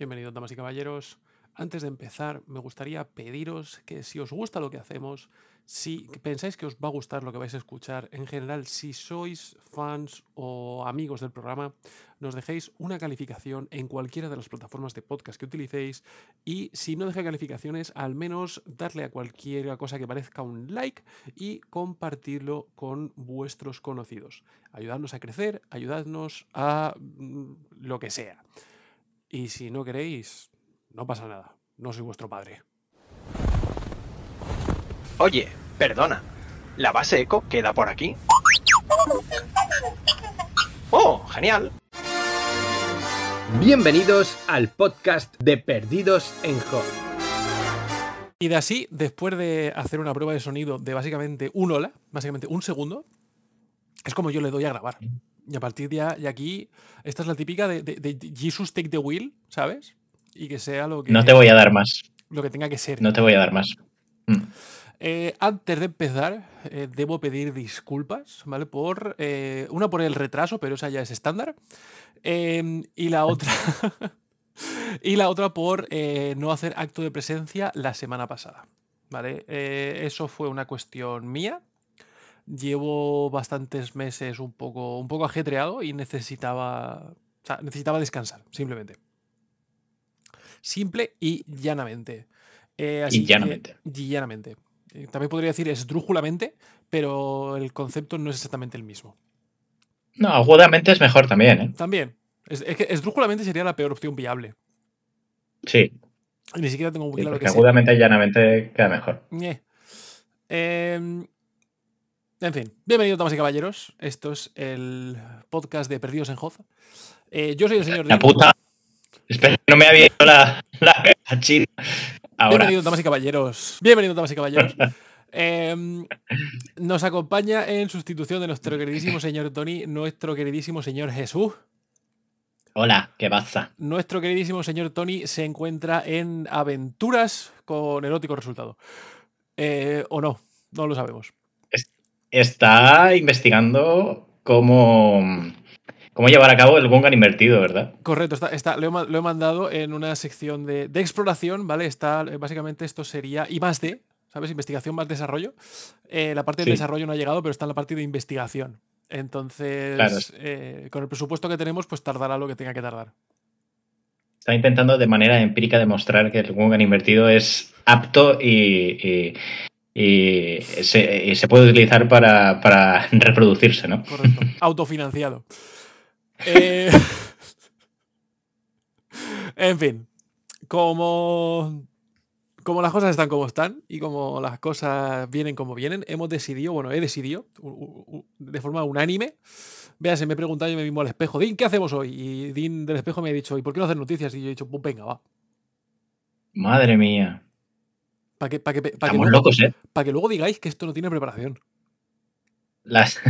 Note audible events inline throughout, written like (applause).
Bienvenidos, damas y caballeros. Antes de empezar, me gustaría pediros que si os gusta lo que hacemos, si pensáis que os va a gustar lo que vais a escuchar, en general, si sois fans o amigos del programa, nos dejéis una calificación en cualquiera de las plataformas de podcast que utilicéis y si no deja calificaciones, al menos darle a cualquier cosa que parezca un like y compartirlo con vuestros conocidos. Ayudadnos a crecer, ayudadnos a mm, lo que sea. Y si no queréis, no pasa nada. No soy vuestro padre. Oye, perdona. ¿La base eco queda por aquí? ¡Oh, genial! Bienvenidos al podcast de Perdidos en Home. Y de así, después de hacer una prueba de sonido de básicamente un hola, básicamente un segundo, es como yo le doy a grabar. Y a partir de aquí, esta es la típica de, de, de, Jesus take the wheel, ¿sabes? Y que sea lo que. No te voy a dar más. Lo que tenga que ser. No te voy a dar más. Mm. Eh, antes de empezar, eh, debo pedir disculpas, ¿vale? Por. Eh, una por el retraso, pero esa ya es estándar. Em, y la otra. (laughs) y la otra por no hacer acto de presencia la semana pasada. ¿Vale? Eso fue una cuestión mía. Llevo bastantes meses un poco, un poco ajetreado y necesitaba, o sea, necesitaba descansar, simplemente. Simple y llanamente. Eh, así Y llanamente. que- y llanamente. Eh, También podría decir esdrújulamente, pero el concepto no es exactamente el mismo. No, agudamente es mejor también, ¿eh? También. Es, es que esdrújulamente sería la peor opción viable. Sí. Ni siquiera tengo muy sí, claro que agudamente y llanamente queda mejor. Ñe. Em, en fin, bienvenidos, damas y caballeros. Esto es el podcast de Perdidos en Hoz. Eh, yo soy el señor La puta. Espera, no me había ido la, la, la china. Ahora. Bienvenidos, damas y caballeros. Bienvenidos, damas y caballeros. Em, nos acompaña en sustitución de nuestro queridísimo señor Tony, nuestro queridísimo señor Jesús. Hola, ¿qué pasa? Nuestro queridísimo señor Tony se encuentra en aventuras con erótico resultado. Eh, o no, no lo sabemos. Está investigando cómo, cómo llevar a cabo el Gungan invertido, ¿verdad? Correcto, está, está- lo, he, ma- lo he mandado en una sección de, de exploración, ¿vale? Está, básicamente esto sería I más D, ¿sabes? Investigación más desarrollo. Eh, la parte de Sí. desarrollo no ha llegado, pero está en la parte de investigación. Entonces, Claro. eh, con el presupuesto que tenemos, pues tardará lo que tenga que tardar. Está intentando de manera empírica demostrar que el Gungan invertido es apto y, y- y se, y se puede utilizar para, para (laughs) reproducirse, ¿no? Correcto. (laughs) Autofinanciado. (laughs) Eh, en fin, como, como las cosas están como están y como las cosas vienen como vienen, hemos decidido, bueno, he decidido de forma unánime. Véase, me he preguntado yo me mismo al espejo, Dean, ¿qué hacemos hoy? Y Dean del espejo me ha dicho, ¿y por qué no hacer noticias? Y yo he dicho, pues venga, va. Madre mía. Para que, pa' que, pa' que Estamos luego, locos, ¿eh? pa' que luego digáis que esto no tiene preparación. Las-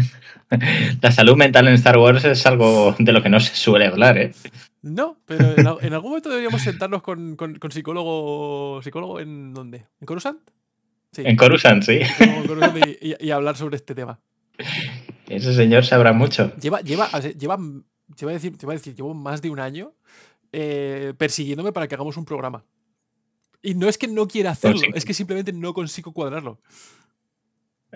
(laughs) la salud mental en Star Wars es algo de lo que no se suele hablar, ¿eh? No, pero en, al- en algún momento deberíamos sentarnos con, con- con psicólogo. ¿Psicólogo en dónde? ¿En Coruscant? Sí. En Coruscant, sí. psicólogo en Coruscant y, y- y hablar sobre este tema. Ese señor sabrá mucho. Lleva, lleva, lleva, te voy a decir, te voy a decir, llevo más de un año eh, persiguiéndome para que hagamos un programa. Y no es que no quiera hacerlo, sí. es que simplemente no consigo cuadrarlo.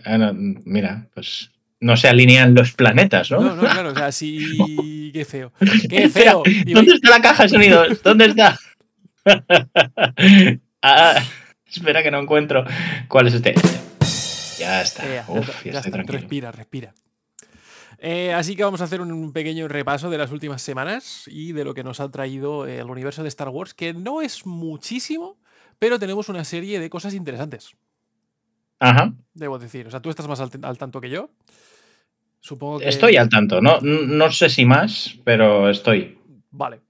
Ah, no, mira, pues no se alinean los planetas, ¿no? No, no, claro, o sea, sí, (laughs) qué feo. Qué feo. ¿Dónde está la caja de sonidos? ¿Dónde está? (laughs) Ah, espera que no encuentro. ¿Cuál es este? Ya está. Eh, ya Uf, está, ya, ya estoy está, tranquilo. Respira, respira. Eh, así que vamos a hacer un pequeño repaso de las últimas semanas y de lo que nos ha traído el universo de Star Wars, que no es muchísimo, pero tenemos una serie de cosas interesantes, Ajá. debo decir. O sea, tú estás más al, al tanto que yo. Supongo que. Estoy al tanto. No, no sé si más, pero estoy. Vale.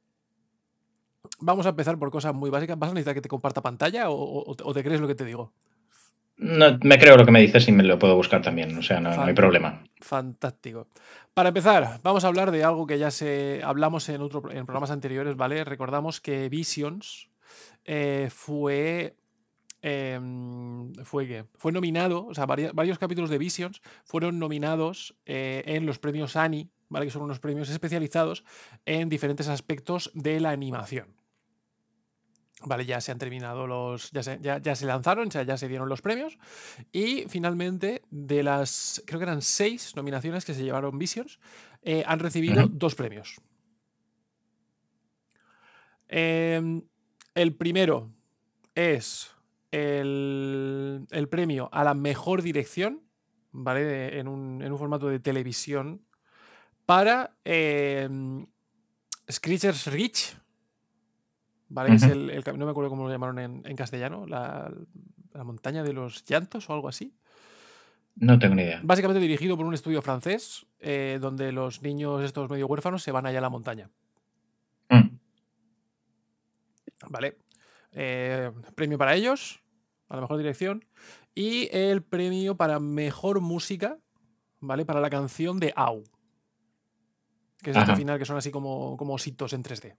Vamos a empezar por cosas muy básicas. ¿Vas a necesitar que te comparta pantalla o, o- o te crees lo que te digo? No, me creo lo que me dices y me lo puedo buscar también. O sea, no, no hay problema. Fantástico. Para empezar, vamos a hablar de algo que ya se hablamos en, otro, en programas anteriores, ¿vale? Recordamos que Visions eh, fue. em, fue qué? Fue nominado, o sea, vari- varios capítulos de Visions fueron nominados eh, en los premios Annie, ¿vale? Que son unos premios especializados en diferentes aspectos de la animación. Vale, ya se han terminado los. Ya se, ya, ya se lanzaron, ya se dieron los premios. Y finalmente, de las. Creo que eran seis nominaciones que se llevaron Visions, eh, han recibido dos premios. Em, el primero es el, el premio a la mejor dirección, ¿vale? De- en, un, en un formato de televisión para em, Screechers Reach, ¿vale? Es el, no me acuerdo cómo lo llamaron en, en castellano, la, la montaña de los llantos o algo así. No tengo ni idea. Básicamente dirigido por un estudio francés, eh, donde los niños estos medio huérfanos se van allá a la montaña, Mm. ¿Vale? Eh, premio para ellos, a la mejor dirección, y el premio para mejor música, ¿vale? Para la canción de Au, que es este Ajá. final que son así como, como ositos en 3D.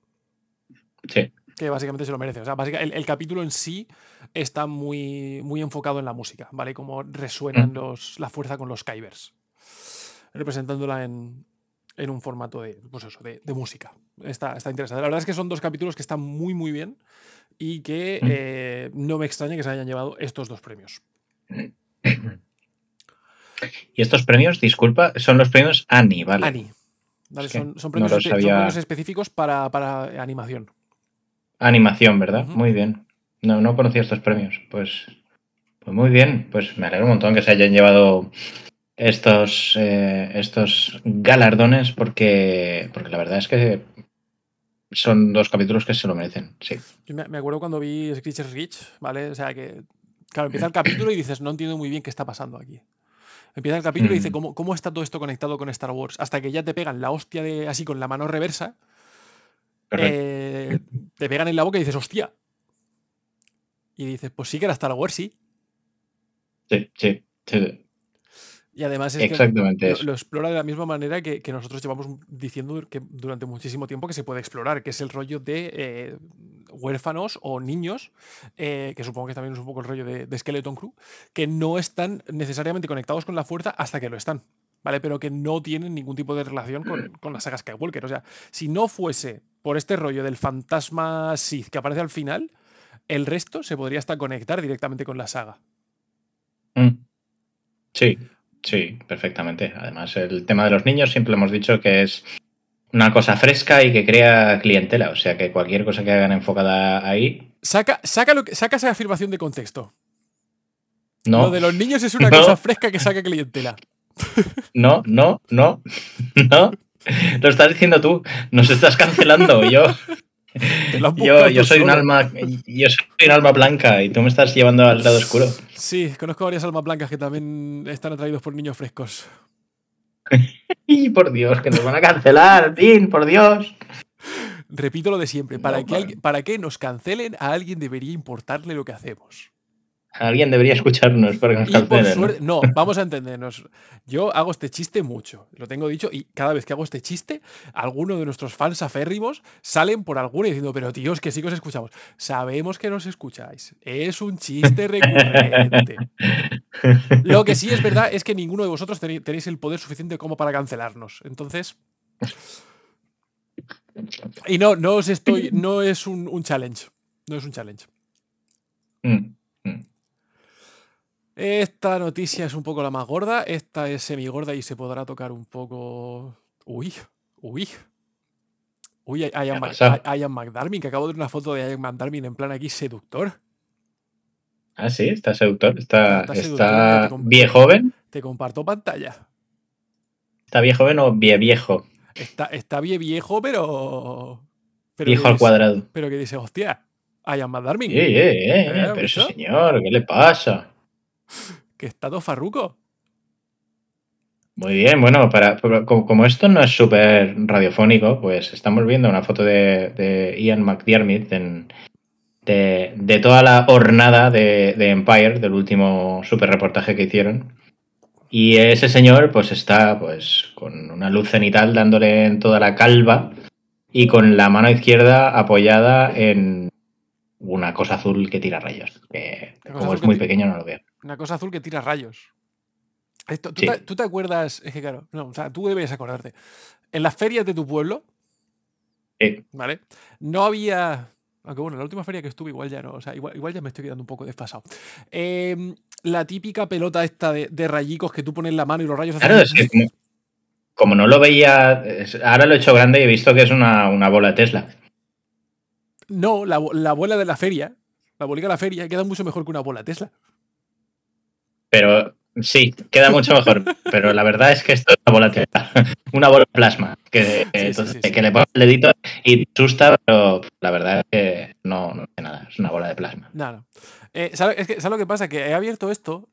Sí. que básicamente se lo merece. O sea, básica- el, el capítulo en sí está muy, muy enfocado en la música, ¿vale? Cómo resuenan Mm. los, la fuerza con los Kybers, representándola en, en un formato de, pues eso, de, de música. Está, está interesante. La verdad es que son dos capítulos que están muy, muy bien y que Mm. eh, no me extraña que se hayan llevado estos dos premios. Y estos premios, disculpa, son los premios Annie, ¿vale? Annie. ¿vale? Son, premios, son premios específicos para, para animación. Animación, ¿verdad? Muy bien. No, no conocía estos premios. Pues, pues muy bien. Pues me alegro un montón que se hayan llevado estos, eh, estos galardones porque, porque la verdad es que son dos capítulos que se lo merecen. Sí. Yo me, acuerdo cuando vi Screechers Reach, ¿vale? O sea que, claro, empieza el capítulo y dices, no entiendo muy bien qué está pasando aquí. Empieza el capítulo y dice, Mm. ¿cómo, ¿cómo está todo esto conectado con Star Wars? Hasta que ya te pegan la hostia de así con la mano reversa, eh, te pegan en la boca y dices, hostia. Y dices, pues sí que era Star Wars, sí. Sí, sí, sí. Y además es que lo, explora de la misma manera que, que nosotros llevamos diciendo que durante muchísimo tiempo que se puede explorar, que es el rollo de eh, huérfanos o niños, eh, que supongo que también es un poco el rollo de, de Skeleton Crew, que no están necesariamente conectados con la fuerza hasta que lo están. ¿Vale? Pero que no tienen ningún tipo de relación con, (clears throat) con la saga Skywalker. O sea, si no fuese por este rollo del fantasma Sith que aparece al final, el resto se podría hasta conectar directamente con la saga. Mm. Sí, sí, perfectamente. Además, el tema de los niños siempre hemos dicho que es una cosa fresca y que crea clientela. O sea que cualquier cosa que hagan enfocada ahí, Saca, saca, lo que, saca esa afirmación de contexto. no. Lo de los niños es una No. cosa fresca que saca clientela. (laughs) No, no, no, (laughs) no. Lo estás diciendo tú. Nos estás cancelando. Yo, (laughs) yo, yo soy un alma, yo soy un alma blanca y tú me estás llevando al lado oscuro. Sí, conozco varias almas blancas que también están atraídos por niños frescos. (laughs) Y por Dios, que nos van a cancelar, (laughs) Tin, por Dios. Repito lo de siempre. Para, No, que, para que nos cancelen, a alguien debería importarle lo que hacemos. Alguien debería escucharnos para que nos cancelen. ¿no? suerte- no, vamos a entendernos. Yo hago este chiste mucho, lo tengo dicho, y cada vez que hago este chiste, alguno de nuestros fans aférrimos salen por alguno diciendo, pero tíos, que sí que os escuchamos. Sabemos que nos escucháis. Es un chiste (laughs) recurrente. Lo que sí es verdad es que ninguno de vosotros tenéis el poder suficiente como para cancelarnos. Entonces. Y no, no os estoy. No es un, un challenge. No es un challenge. Mm, mm. Esta noticia es un poco la más gorda. Esta es semigorda y se podrá tocar un poco. Uy, uy. Uy, Ian? Ian McDarmin, que acabo de ver una foto de Ian McDarmin en plan aquí seductor. Ah, sí, está seductor. Está, Está seductor, bien joven. Te comparto pantalla. ¿Está bien joven o bien viejo? Está, está bien viejo, pero. pero Viejo al dice- cuadrado. Pero que dice, hostia, Ian McDarmin. Eh, eh, eh, eh, ¿Eh, pero ese señor, ¿qué le pasa? (laughs) Que está todo farruco. Muy bien, bueno, para, como, como esto no es súper radiofónico, pues estamos viendo una foto de, de Ian McDiarmid en- de, de toda la hornada de, de Empire, del último super reportaje que hicieron. Y ese señor, pues está pues con una luz cenital dándole en toda la calva y con la mano izquierda apoyada en una cosa azul que tira rayos. Que como es muy pequeño, no lo veo. Una cosa azul que tira rayos. Esto, ¿tú, Sí. te, tú te acuerdas? Es que claro, no, o sea, tú debes acordarte. En las ferias de tu pueblo, Sí. ¿vale? No había. Aunque bueno, la última feria que estuve igual ya no. O sea, igual, igual ya me estoy quedando un poco desfasado. Em, la típica pelota esta de, de rayicos que tú pones en la mano y los rayos hacen Claro, es que como, no lo veía, ahora lo he hecho grande y he visto que es una, una bola de Tesla. No, la, la bola de la feria, la bolita de la feria, queda mucho mejor que una bola Tesla. Pero sí, queda mucho mejor. pero la verdad es que esto es una bola de Tesla. (laughs) Una bola de plasma. Que, sí, entonces, sí. que le pones el dedito y te asusta, pero la verdad es que no, no hace nada. Es una bola de plasma. No. Eh, ¿sabes, es que, ¿sabes lo que pasa? Que he abierto esto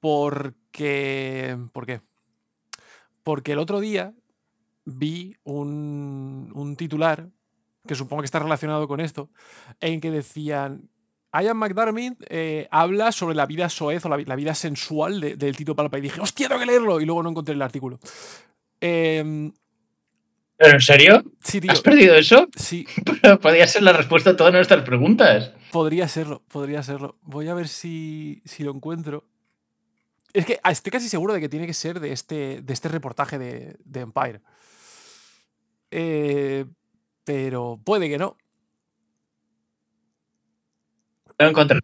porque. ¿Por qué? Porque el otro día vi un, un titular que supongo que está relacionado con esto, en que decían. Ian McDermott eh, habla sobre la vida soez o la, vi- la vida sensual de- del Tito Palpa y dije, ¡hostia, tengo que leerlo! Y luego no encontré el artículo. Em, ¿Pero en serio? sí, tío. ¿Has perdido eso? Sí, (laughs) Podría ser la respuesta a todas nuestras preguntas. Podría serlo, podría serlo. Voy a ver si, si lo encuentro. Es que estoy casi seguro de que tiene que ser de este, de este reportaje de, de Empire. Eh, pero puede que no. Lo encontré.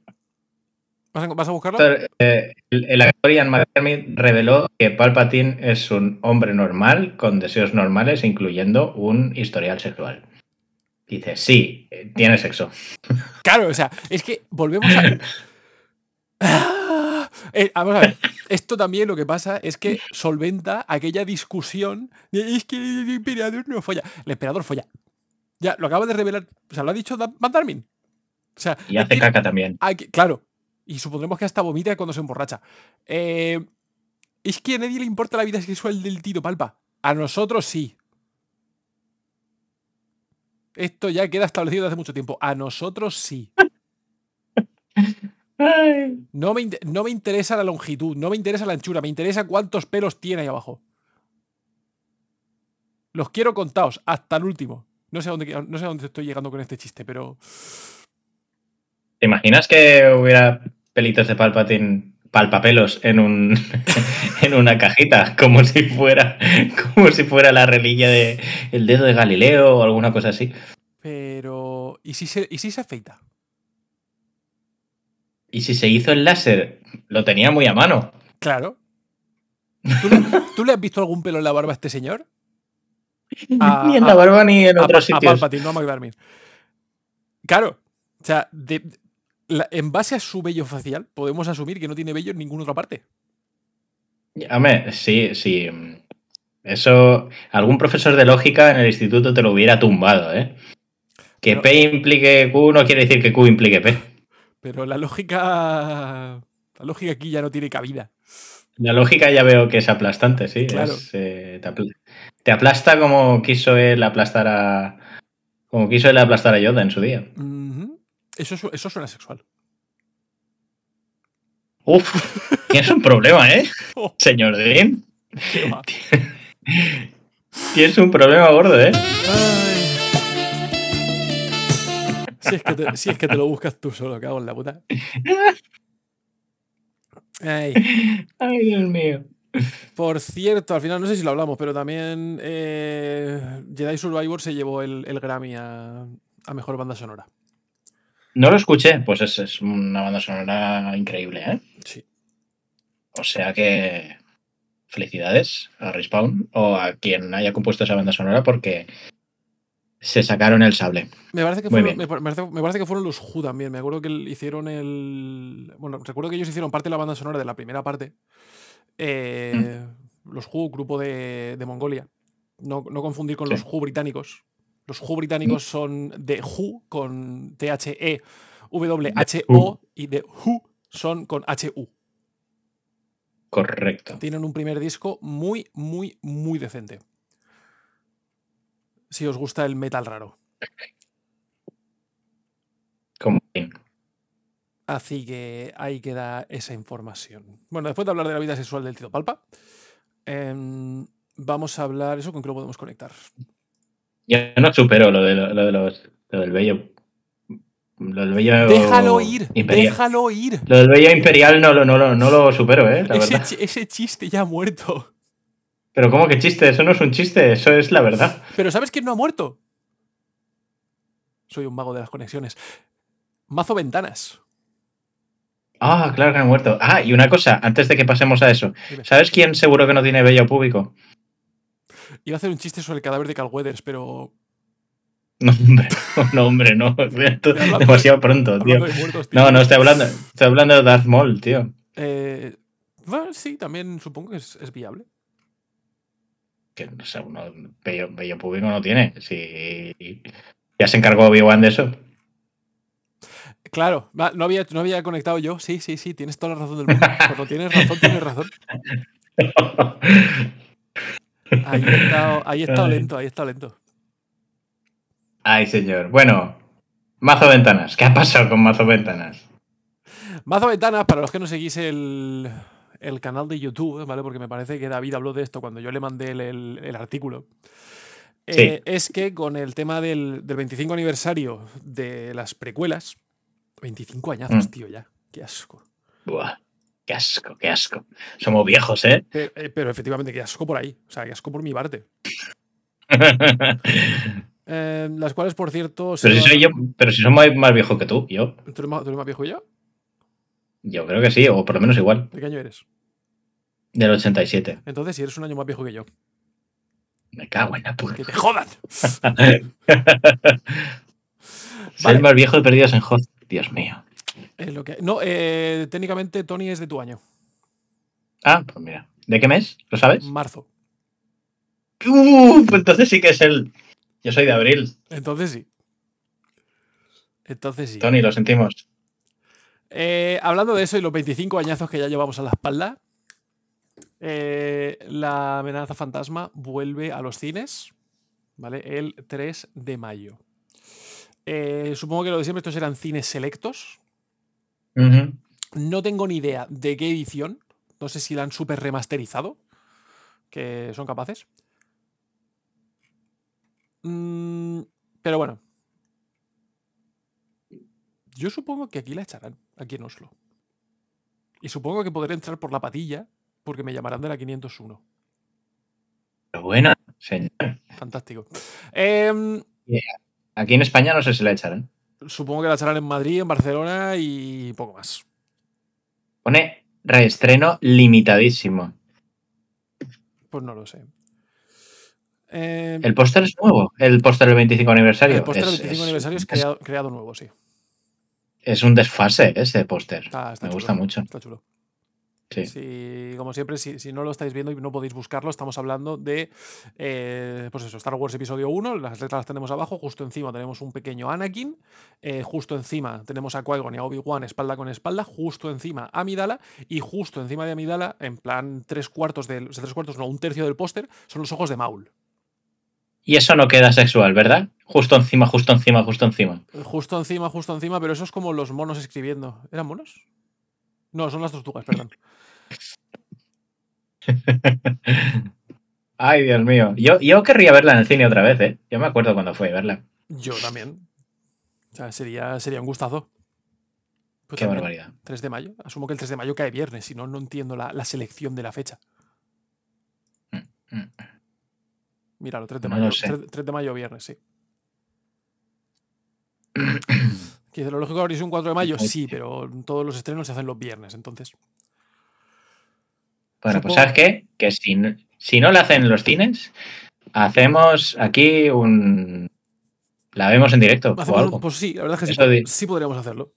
¿Vas a, buscarlo? Eh, el, actor Ian McDermott reveló que Palpatine es un hombre normal con deseos normales, incluyendo un historial sexual. Dice, sí, tiene sexo. (laughs) Claro, o sea, es que volvemos a. Ah, (laughs) eh, vamos a ver, esto también lo que pasa es que solventa aquella discusión de es que el emperador no folla. El emperador folla. Ya, lo acaba de revelar. O sea, lo ha dicho Darmin. O sea, Y hace caca también. Claro. Y supondremos que hasta vomita cuando se emborracha. Eh, es que a nadie le importa la vida sexual del Tito Palpa. A nosotros sí. Esto ya queda establecido desde hace mucho tiempo. A nosotros sí. (laughs) No me, no me interesa la longitud, no me interesa la anchura, me interesa cuántos pelos tiene ahí abajo. Los quiero contados, hasta el último. No sé a dónde, no sé a dónde estoy llegando con este chiste, pero. ¿Te imaginas que hubiera pelitos de Palpatine, palpapelos en un (laughs) en una cajita, como si fuera como si fuera la reliquia de el dedo de Galileo o alguna cosa así? Pero. ¿Y si se, y si se afeita? Y si se hizo el láser, lo tenía muy a mano. Claro. ¿Tú le, tú le has visto algún pelo en la barba a este señor? A- (laughs) ni en la barba ni en otros Pa- a sitios. Palpatine, no a McDermott. Claro. O sea, de- la- en base a su vello facial, podemos asumir que no tiene vello en ninguna otra parte. Hombre, sí, sí. Eso, algún profesor de lógica en el instituto te lo hubiera tumbado, ¿eh? Que Pero- P implique Q no quiere decir que Q implique P. Pero la lógica. La lógica aquí ya no tiene cabida. La lógica ya veo que es aplastante, sí. Claro. es, eh, te, apl- te aplasta como quiso él aplastar a. Como quiso él aplastar a Yoda en su día. Ujú. Eso, eso suena sexual. Uf, tienes un problema, ¿eh? (laughs) Oh. Señor Dean. (laughs) Tienes un problema gordo, ¿eh? Ay. Si es, que te, si es que te lo buscas tú solo, cago en la puta. Ay. Ay, Dios mío. Por cierto, al final no sé si lo hablamos, pero también eh, Jedi Survivor se llevó el, el Grammy a, a mejor banda sonora. No lo escuché, pues es, es una banda sonora increíble, ¿eh? Sí. O sea que felicidades a Respawn o a quien haya compuesto esa banda sonora porque se sacaron el sable. Me parece, que fueron, bien. me, par- me parece, me parece que fueron los Who también. Me acuerdo que hicieron el. Bueno, recuerdo que ellos hicieron parte de la banda sonora de la primera parte. Eh, Los Who, grupo de, de Mongolia. No, no confundir con Sí. los Who británicos. Los Who británicos son de Who con T-H-E, W-H-O y de Who son con H-U. Correcto. Tienen un primer disco muy, muy, muy decente. Si os gusta el metal raro. Como Así que ahí queda esa información. Bueno, después de hablar de la vida sexual del Tito Palpa, em, vamos a hablar. ¿Eso con qué lo podemos conectar? Yo no supero lo, de, lo, lo de los, lo del bello. Lo del bello Déjalo ir, imperial. déjalo ir. Lo del bello imperial no, lo- no, lo- no lo supero, ¿eh? La Ese, verdad. ese chiste ya ha muerto. Pero ¿cómo que chiste? Eso no es un chiste, eso es la verdad. Pero ¿sabes quién no ha muerto? Soy un mago de las conexiones. Mazo Ventanas. Ah, claro que han muerto. Ah, y una cosa, antes de que pasemos a eso. Dime. ¿Sabes quién seguro que no tiene bello público? Iba a hacer un chiste sobre el cadáver de Carl Weathers, pero. (laughs) No, hombre, no, hombre, no. (laughs) Demasiado pronto, tío. hablando de muertos, tío. No, no estoy hablando. Estoy hablando de Darth Maul, tío. Eh, bueno, sí, también supongo que es, es viable. Que no sé, uno bello, bello público no tiene. Si ya se encargó Obi-Wan de eso. Claro, no había, no había conectado yo. Sí, sí, sí, tienes toda la razón del mundo. Cuando tienes razón, tienes razón. (laughs) Ahí he estado, ahí (laughs) lento, ahí estado lento. Ay, señor. Bueno, Mazo Ventanas. ¿Qué ha pasado con Mazo Ventanas? Mazo Ventanas, para los que no seguís el, el canal de YouTube, ¿vale? Porque me parece que David habló de esto cuando yo le mandé el, el- el artículo. Eh, es que con el tema del, del 25 aniversario de las precuelas, 25 añazos, Mm. tío, ya. Qué asco. Buah, qué asco, qué asco. Somos viejos, ¿eh? Pero, eh, pero efectivamente, qué asco por ahí. O sea, qué asco por mi parte. (laughs) Eh, las cuales, por cierto. pero si soy yo, pero si soy más más viejo que tú, yo. ¿Tú eres, más, tú eres más viejo que yo? Yo creo que sí, o por lo menos igual. ¿De qué año eres? Del 87. Entonces, si eres un año más viejo que yo, Me cago en la puta. que te jodan. (laughs) (laughs) Vale. el más viejo de perdidos en Hot. Dios mío. Es lo que... No, eh, técnicamente Tony es de tu año, Ah, pues mira. ¿De qué mes? ¿Lo sabes? marzo. Uh, pues entonces sí que es el. Yo soy de abril. Entonces sí. Entonces sí. Tony, lo sentimos. Eh, hablando de eso y los 25 añazos que ya llevamos a la espalda, eh, la amenaza fantasma vuelve a los cines, ¿vale? El 3 de mayo. Eh, supongo que lo de siempre estos eran cines selectos. No tengo ni idea de qué edición. No sé si la han super remasterizado. Que son capaces. Mm, pero bueno. Yo supongo que aquí la echarán, aquí en Oslo. Y supongo que podré entrar por la patilla porque me llamarán de la 501. Pero bueno, señor. Fantástico. Em, Aquí en España no sé si la echarán. Supongo que la echarán en Madrid, en Barcelona y poco más. Pone reestreno limitadísimo. Pues no lo sé. Em, El póster es nuevo. El póster del 25 aniversario. el póster del Es- 25 es- aniversario es es- creado, creado nuevo, sí. Es un desfase ese póster. Me chulo, gusta mucho. Está chulo. Sí. Si, como siempre, si, si no lo estáis viendo y no podéis buscarlo, estamos hablando de eh, pues eso, Star Wars Episodio 1, las letras las tenemos abajo, justo encima tenemos un pequeño Anakin, eh, justo encima tenemos a Qui-Gon y a Obi-Wan espalda con espalda, justo encima Amidala y justo encima de Amidala, en plan tres cuartos del, o sea, tres cuartos, no, un tercio del póster, son los ojos de Maul. Y eso no queda sexual, ¿verdad? Justo encima, justo encima, justo encima. Justo encima, justo encima, pero eso es como los monos escribiendo. ¿Eran monos? No, son las tortugas, perdón. (laughs) Ay, Dios mío. Yo, yo querría verla en el cine otra vez, ¿eh? Yo me acuerdo cuando fue a verla. Yo también. O sea, sería, sería un gustazo. Pues Qué también, barbaridad. 3 de mayo. Asumo que el 3 de mayo cae viernes, si no, no entiendo la, la selección de la fecha. Mm. Míralo, 3 de No mayo. lo sé. 3, 3 de mayo, viernes, sí. (clears throat) (clears throat) Que dice, lo lógico sido un 4 de mayo, sí, pero todos los estrenos se hacen los viernes, entonces. Bueno, pues ¿sabes qué? Que si, no- si no la hacen en los cines, hacemos aquí un... La vemos en directo o algo. pues sí, la verdad es que sí, sí podríamos hacerlo.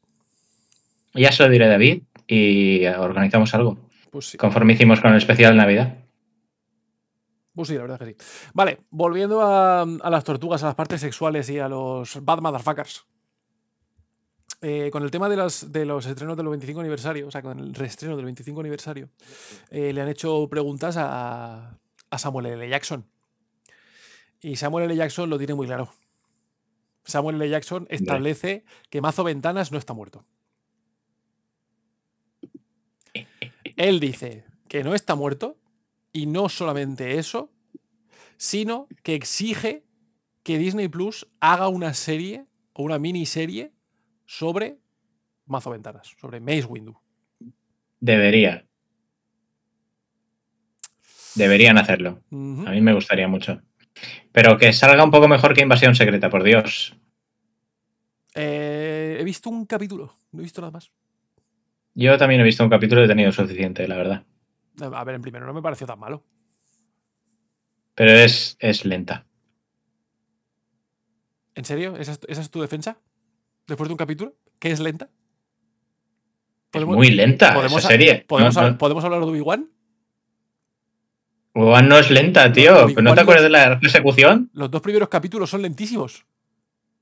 Ya se lo diré a David y organizamos algo. Pues sí. Conforme hicimos con el especial de Navidad. Pues sí, la verdad es que sí. Vale, volviendo a, a las tortugas, a las partes sexuales y a los bad motherfuckers. Eh, con el tema de, las, de los estrenos del 25 aniversario, o sea, con el reestreno del 25 aniversario, eh, le han hecho preguntas a, a Samuel L. Jackson. Y Samuel L. Jackson lo tiene muy claro. Samuel L. Jackson establece que Mazo Ventanas no está muerto. (laughs) Él dice que no está muerto y no solamente eso, sino que exige que Disney Plus haga una serie o una miniserie sobre Mazo Ventanas, sobre Maze Windu. Debería. Deberían hacerlo. A mí me gustaría mucho. Pero que salga un poco mejor que Invasión Secreta, por Dios. Eh, he visto un capítulo, no he visto nada más. Yo también he visto un capítulo y he tenido suficiente, la verdad. A ver, en primero no me pareció tan malo. Pero es, es lenta. ¿En serio? ¿Esa es, esa es tu defensa? ¿Después de un capítulo? ¿Que es lenta? Es muy lenta podemos esa serie. ¿podemos, No, hab- no. ¿Podemos hablar de Obi-Wan? Obi-Wan no es lenta, tío. No, Obi-Wan ¿No te acuerdas de la persecución? Los dos primeros capítulos son lentísimos.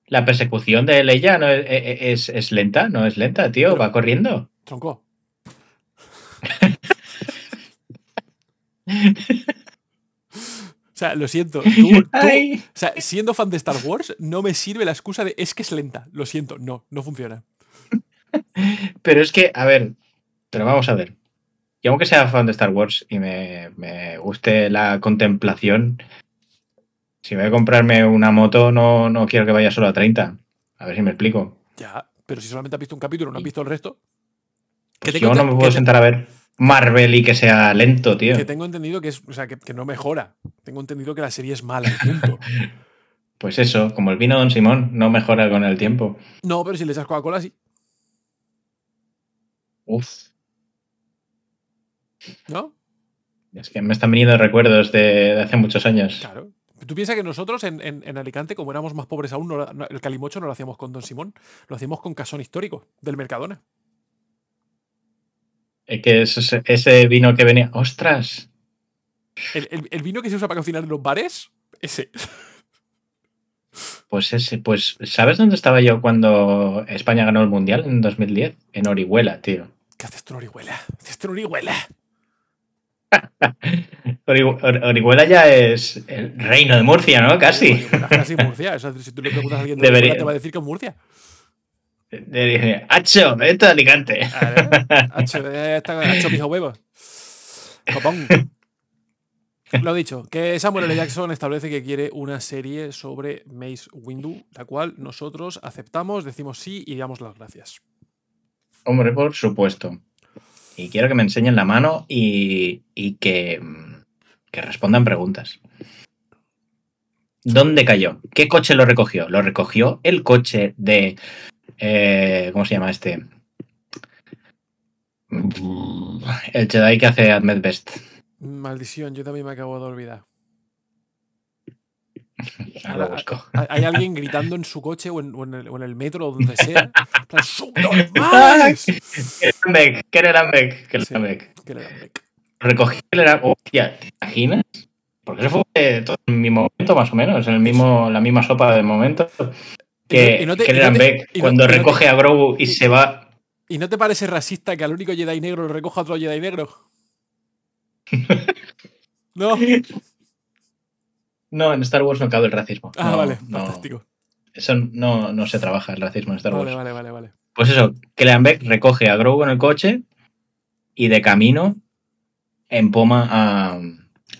La persecución de Leia no es, es- es lenta, no es lenta, tío. Pero- Va corriendo. Tronco. (laughs) O sea, lo siento. (laughs) Tú, tú- o sea, siendo fan de Star Wars, no me sirve la excusa de es que es lenta. Lo siento, no, no funciona. (laughs) Pero es que, a ver, pero vamos a ver. Yo aunque sea fan de Star Wars y me, me guste la contemplación, si voy a comprarme una moto no, no quiero que vaya solo a 30. A ver si me explico. Ya, pero si solamente has visto un capítulo, no has visto el resto. Pues yo no me puedo sentar a ver Marvel y que sea lento, tío. Que tengo entendido que es, o sea, que, que no mejora. Tengo entendido que la serie es mala, punto. (laughs) Pues eso, como el vino Don Simón, no mejora con el tiempo. No, pero si le echas Coca-Cola, sí. Uf, ¿No? es que me están viniendo recuerdos de, de hace muchos años. Claro. Tú piensas que nosotros en, en- en Alicante, como éramos más pobres aún, no la- no- el calimocho no lo hacíamos con Don Simón, lo hacíamos con casón histórico del Mercadona. Es que ese, ese vino que venía. ¡Ostras! El, el- el vino que se usa para cocinar en los bares, ese. Pues ese, pues, ¿sabes dónde estaba yo cuando España ganó el Mundial en 2010? En Orihuela, tío. ¿Qué haces tú en Orihuela? ¿Qué haces tú en Orihuela? (laughs) Ori- Or- Orihuela ya es el reino de Murcia, ¿no? Casi. Casi (laughs) Murcia. O sea, si tú le preguntas a alguien de Debería- Orihuela, te va a decir que es Murcia. Le dije, ¡Hacho! ¡Vete a Alicante! Hacho, hacho pijo huevo. Copón. Lo dicho, que Samuel L. Jackson establece que quiere una serie sobre Mace Windu, la cual nosotros aceptamos, decimos sí y damos las gracias. Hombre, por supuesto. Y quiero que me enseñen la mano y, y que, que respondan preguntas. ¿Dónde cayó? ¿Qué coche lo recogió? ¿Lo recogió el coche de... eh, ¿Cómo se llama este? El Jedi que hace Ahmed Best. Maldición, yo también me acabo de olvidar. (laughs) Ahora lo busco. Hay alguien gritando en su coche o en, o en el, o en el metro o donde sea. (laughs) ¡Subnormales! Kelleran Kelleran Beck, Kelleran Sí. Beck. Que le dan bec. Recogió Kelleran- Hostia, ¿te imaginas? Porque eso fue todo en el mismo momento, más o menos, en el mismo, la misma sopa de momento. Que no te- no cuando no recoge a Grogu y se va. ¿Y no te parece racista que al único Jedi negro lo recoja otro Jedi negro? (laughs) No. No, en Star Wars no cabe el racismo. Ah, vale, no, fantástico. Eso no, no se trabaja el racismo en Star Vale, Wars. vale, vale, vale. Pues eso, Kelleran Beck recoge a Grogu en el coche y de camino empoma a,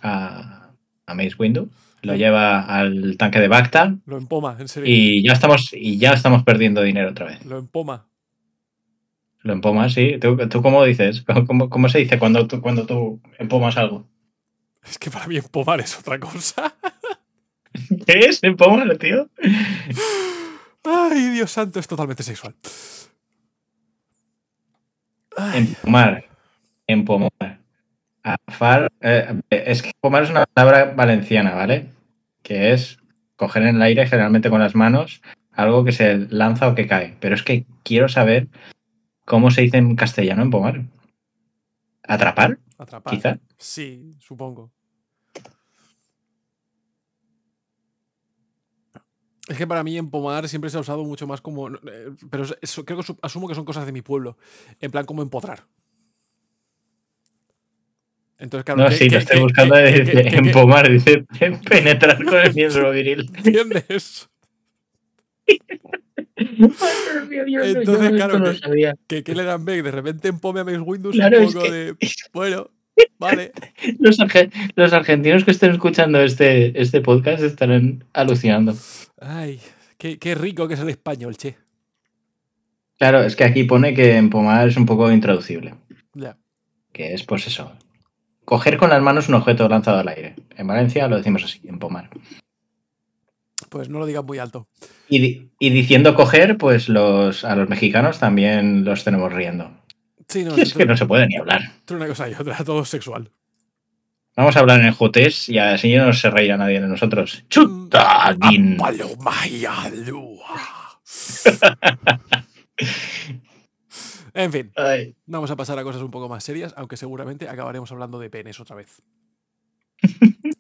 a, a Mace Windu, lo lleva al tanque de Bacta Lo empoma, en serio. y ya estamos, y ya estamos perdiendo dinero otra vez. Lo empoma. Lo empomas, sí. ¿Tú, tú cómo dices? (laughs) ¿Cómo, cómo- cómo se dice cuando tú, cuando tú empomas algo? Es que para mí empomar es otra cosa. (laughs) ¿Qué es? ¿Empomar, tío? Ay, Dios santo, es totalmente sexual. Ay, Empomar. Empomar. Afar. eh, es que empomar es una palabra valenciana, ¿vale? Que es coger en el aire, generalmente con las manos, algo que se lanza o que cae. Pero es que quiero saber cómo se dice en castellano empomar. ¿Atrapar? atrapar. Quizá. Sí, supongo. Es que para mí empomar siempre se ha usado mucho más como. eh, Pero eso, creo que su- asumo que son cosas de mi pueblo. En plan, como empodrar. Entonces, claro. No, que- sí, que- lo estoy que- buscando. que- que- dice que- que- empomar, dice penetrar con el (laughs) miembro viril. (laughs) ¿Entiendes? Entonces, claro, no lo que- sabía. Que Kelleran Beck de repente empome a Mace Windows Claro, un es poco que- de. (laughs) Bueno, vale. Los, arge- los argentinos que estén escuchando este, este podcast estarán alucinando. Ay, qué, qué rico que es el español, che. Claro, es que aquí pone que empomar es un poco intraducible. Ya. Que es, pues eso. Coger con las manos un objeto lanzado al aire. En Valencia lo decimos así, empomar. Pues no lo digas muy alto. Y, di- y diciendo coger, pues los, a los mexicanos también los tenemos riendo. Sí, no, Y (laughs) es que no se puede ni hablar. entre una cosa y otra, (laughs) todo sexual. Vamos a hablar en el jotés y así no se reirá nadie de nosotros. ¡Chutadín! (laughs) En fin, Ay, vamos a pasar a cosas un poco más serias, aunque seguramente acabaremos hablando de penes otra vez. (laughs)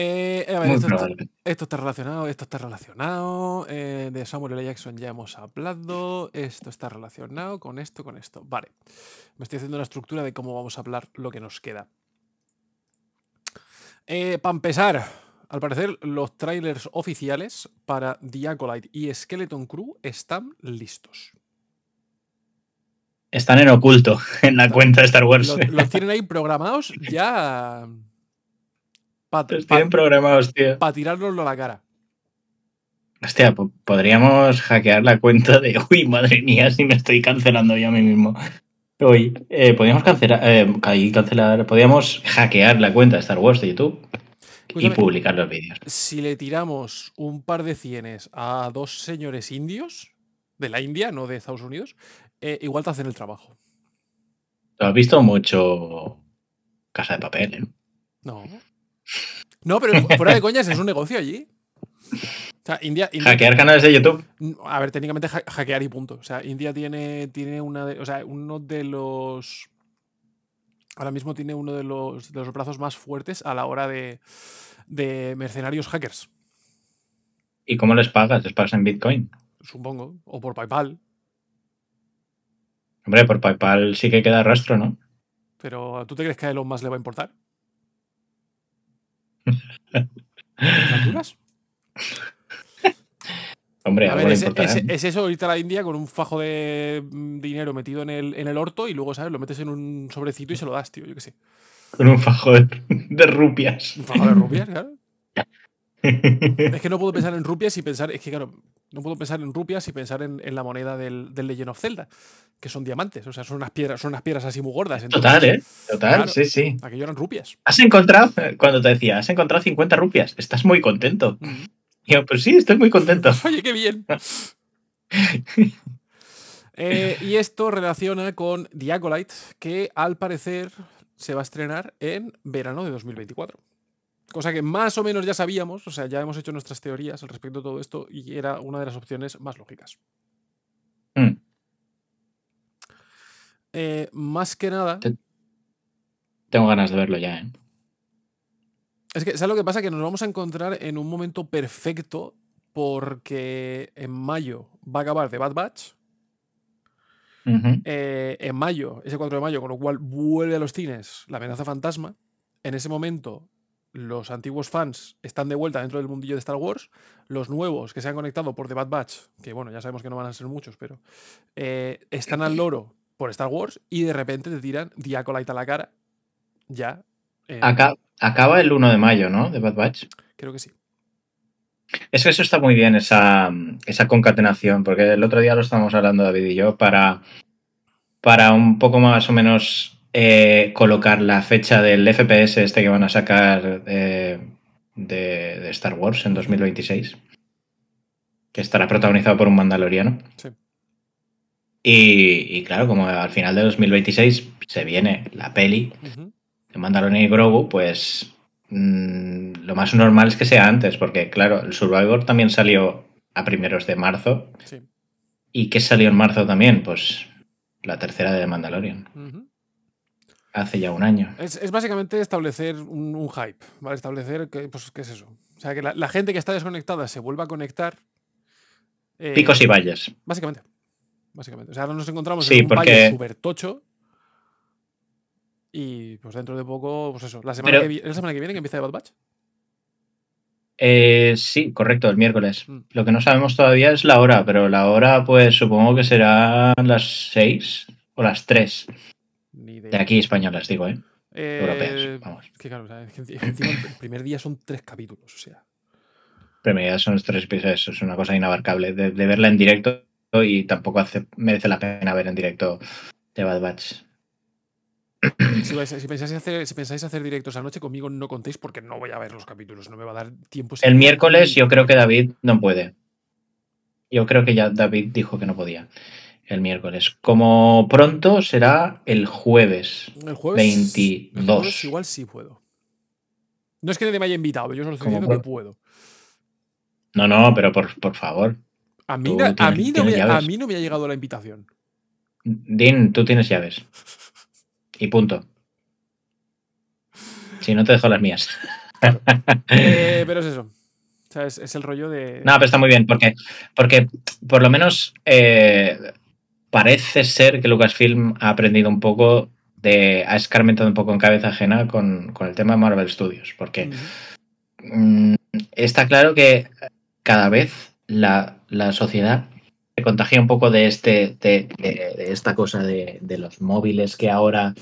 Eh, a ver, muy esto, está, probable. esto está relacionado, esto está relacionado. eh, de Samuel L. Jackson ya hemos hablado. Esto está relacionado con esto, con esto. Vale. Me estoy haciendo una estructura de cómo vamos a hablar lo que nos queda. para empezar, al parecer, los trailers oficiales para The Acolyte y Skeleton Crew están listos. Están en oculto (laughs) en la cuenta de Star Wars. Los, los tienen ahí programados ya para Los tienen programados, tío. tirárnoslo a la cara. Hostia, po- podríamos hackear la cuenta de. (laughs) Uy, madre mía, si me estoy cancelando yo a mí mismo. Uy, eh, podríamos cancelar, eh, cancelar, podríamos hackear la cuenta de Star Wars de YouTube y publicar los vídeos. si le tiramos un par de cienes a dos señores indios de la India, no de Estados Unidos, eh, igual te hacen el trabajo. Tú has visto mucho Casa de Papel, ¿eh? No. No, pero fuera de coñas es un negocio allí. O sea, India. India- Hackear canales de YouTube. A ver, técnicamente ha- hackear y punto. O sea, India tiene, tiene una de. O sea, uno de los. Ahora mismo tiene uno de los, de los brazos más fuertes a la hora de, de mercenarios hackers, ¿Y cómo les pagas? ¿Les pagas en Bitcoin? supongo. O por PayPal. Hombre, por PayPal sí que queda rastro, ¿no? Pero ¿tú te crees que a Elon Musk le va a importar? (laughs) ¿A estas alturas? Hombre, A ver, es- es eso ahorita a la India con un fajo de mm, dinero metido en el, en el orto y luego, ¿sabes? Lo metes en un sobrecito y se lo das, tío. Yo qué sé. Con un fajo de, de rupias. Un fajo de rupias, claro. (laughs) Es que no puedo pensar en rupias y pensar. Es que, claro, no puedo pensar en rupias y pensar en, en la moneda del, del Legend of Zelda, que son diamantes. O sea, son unas piedras, son unas piedras así muy gordas. Total, ¿eh? Total, Claro. sí, sí. Aquello eran rupias. Has encontrado, cuando te decía, has encontrado 50 rupias, estás muy contento. Mm. Y yo, pues sí, estoy muy contento. (laughs) Oye, qué bien. (laughs) Eh, y esto relaciona con The Acolyte, que al parecer se va a estrenar en verano de 2024. Cosa que más o menos ya sabíamos, o sea, ya hemos hecho nuestras teorías al respecto de todo esto y era una de las opciones más lógicas. Mm. Eh, más que nada, Te- Tengo ganas de verlo ya, ¿eh? es que, ¿sabes lo que pasa? Que nos vamos a encontrar en un momento perfecto porque en mayo va a acabar The Bad Batch. Eh, en mayo, ese 4 de mayo, con lo cual vuelve a los cines la amenaza fantasma. En ese momento, los antiguos fans están de vuelta dentro del mundillo de Star Wars. Los nuevos que se han conectado por The Bad Batch, que bueno, ya sabemos que no van a ser muchos, pero eh, están al (clears throat) loro por Star Wars y de repente te tiran The Acolyte a la cara. Ya. acaba el 1 de mayo, ¿no? De Bad Batch. Creo que sí. Es que eso está muy bien, esa, esa concatenación, porque el otro día lo estábamos hablando David y yo, para, para un poco más o menos eh, colocar la fecha del FPS este que van a sacar eh, de, de Star Wars en 2026, que estará protagonizado por un mandaloriano. Sí. Y, y claro, como al final de 2026 se viene la peli de Mandalorian y Grogu, pues mm, lo más normal es que sea antes, porque claro, el Survivor también salió a primeros de marzo. Sí. ¿Y qué salió en marzo también? Pues la tercera de Mandalorian. Hace ya un año. Es, es básicamente establecer un, un hype, ¿vale? Establecer, que, pues, ¿qué es eso? O sea, que la, la gente que está desconectada se vuelva a conectar. eh, Picos y valles. Básicamente. Básicamente. O sea, ahora nos encontramos Sí, en un porque- valle súper tocho. Y pues dentro de poco, pues eso. La semana, Pero- que, vi- ¿es la semana que viene que empieza The Bad Batch. Eh, sí, correcto, el miércoles. Mm. Lo que no sabemos todavía es la hora, pero la hora pues supongo que será las 6 o las 3 Ni de aquí españolas, digo, ¿eh? Eh, europeas, vamos. Es que claro, o sea, es que enci- encima el primer día son tres capítulos. O sea. Premiadas son los tres episodios, es una cosa inabarcable de, de verla en directo y tampoco hace, merece la pena ver en directo The Bad Batch. Si, si pensáis hacer, si pensáis hacer directos anoche, conmigo no contéis porque no voy a ver los capítulos. No me va a dar tiempo. El miércoles yo creo que David no puede. Yo creo que ya David dijo que no podía. El miércoles. Como pronto será el jueves. El jueves. El 22. jueves igual sí puedo. No es que nadie me haya invitado, yo solo estoy diciendo que puedo. No, no, pero por, por favor. A mí, Tú na- a, mí no me, a mí no me ha llegado la invitación. Din, tú tienes llaves. Y punto. Si no te dejo las mías. Eh, pero es eso. O sea, es, es el rollo de. No, pero está muy bien, porque, porque por lo menos eh, parece ser que Lucasfilm ha aprendido un poco de. ha escarmentado un poco en cabeza ajena con, el tema de Marvel Studios. Porque mm, está claro que cada vez la, sociedad se contagia un poco de este. de, esta cosa de, los móviles que ahora.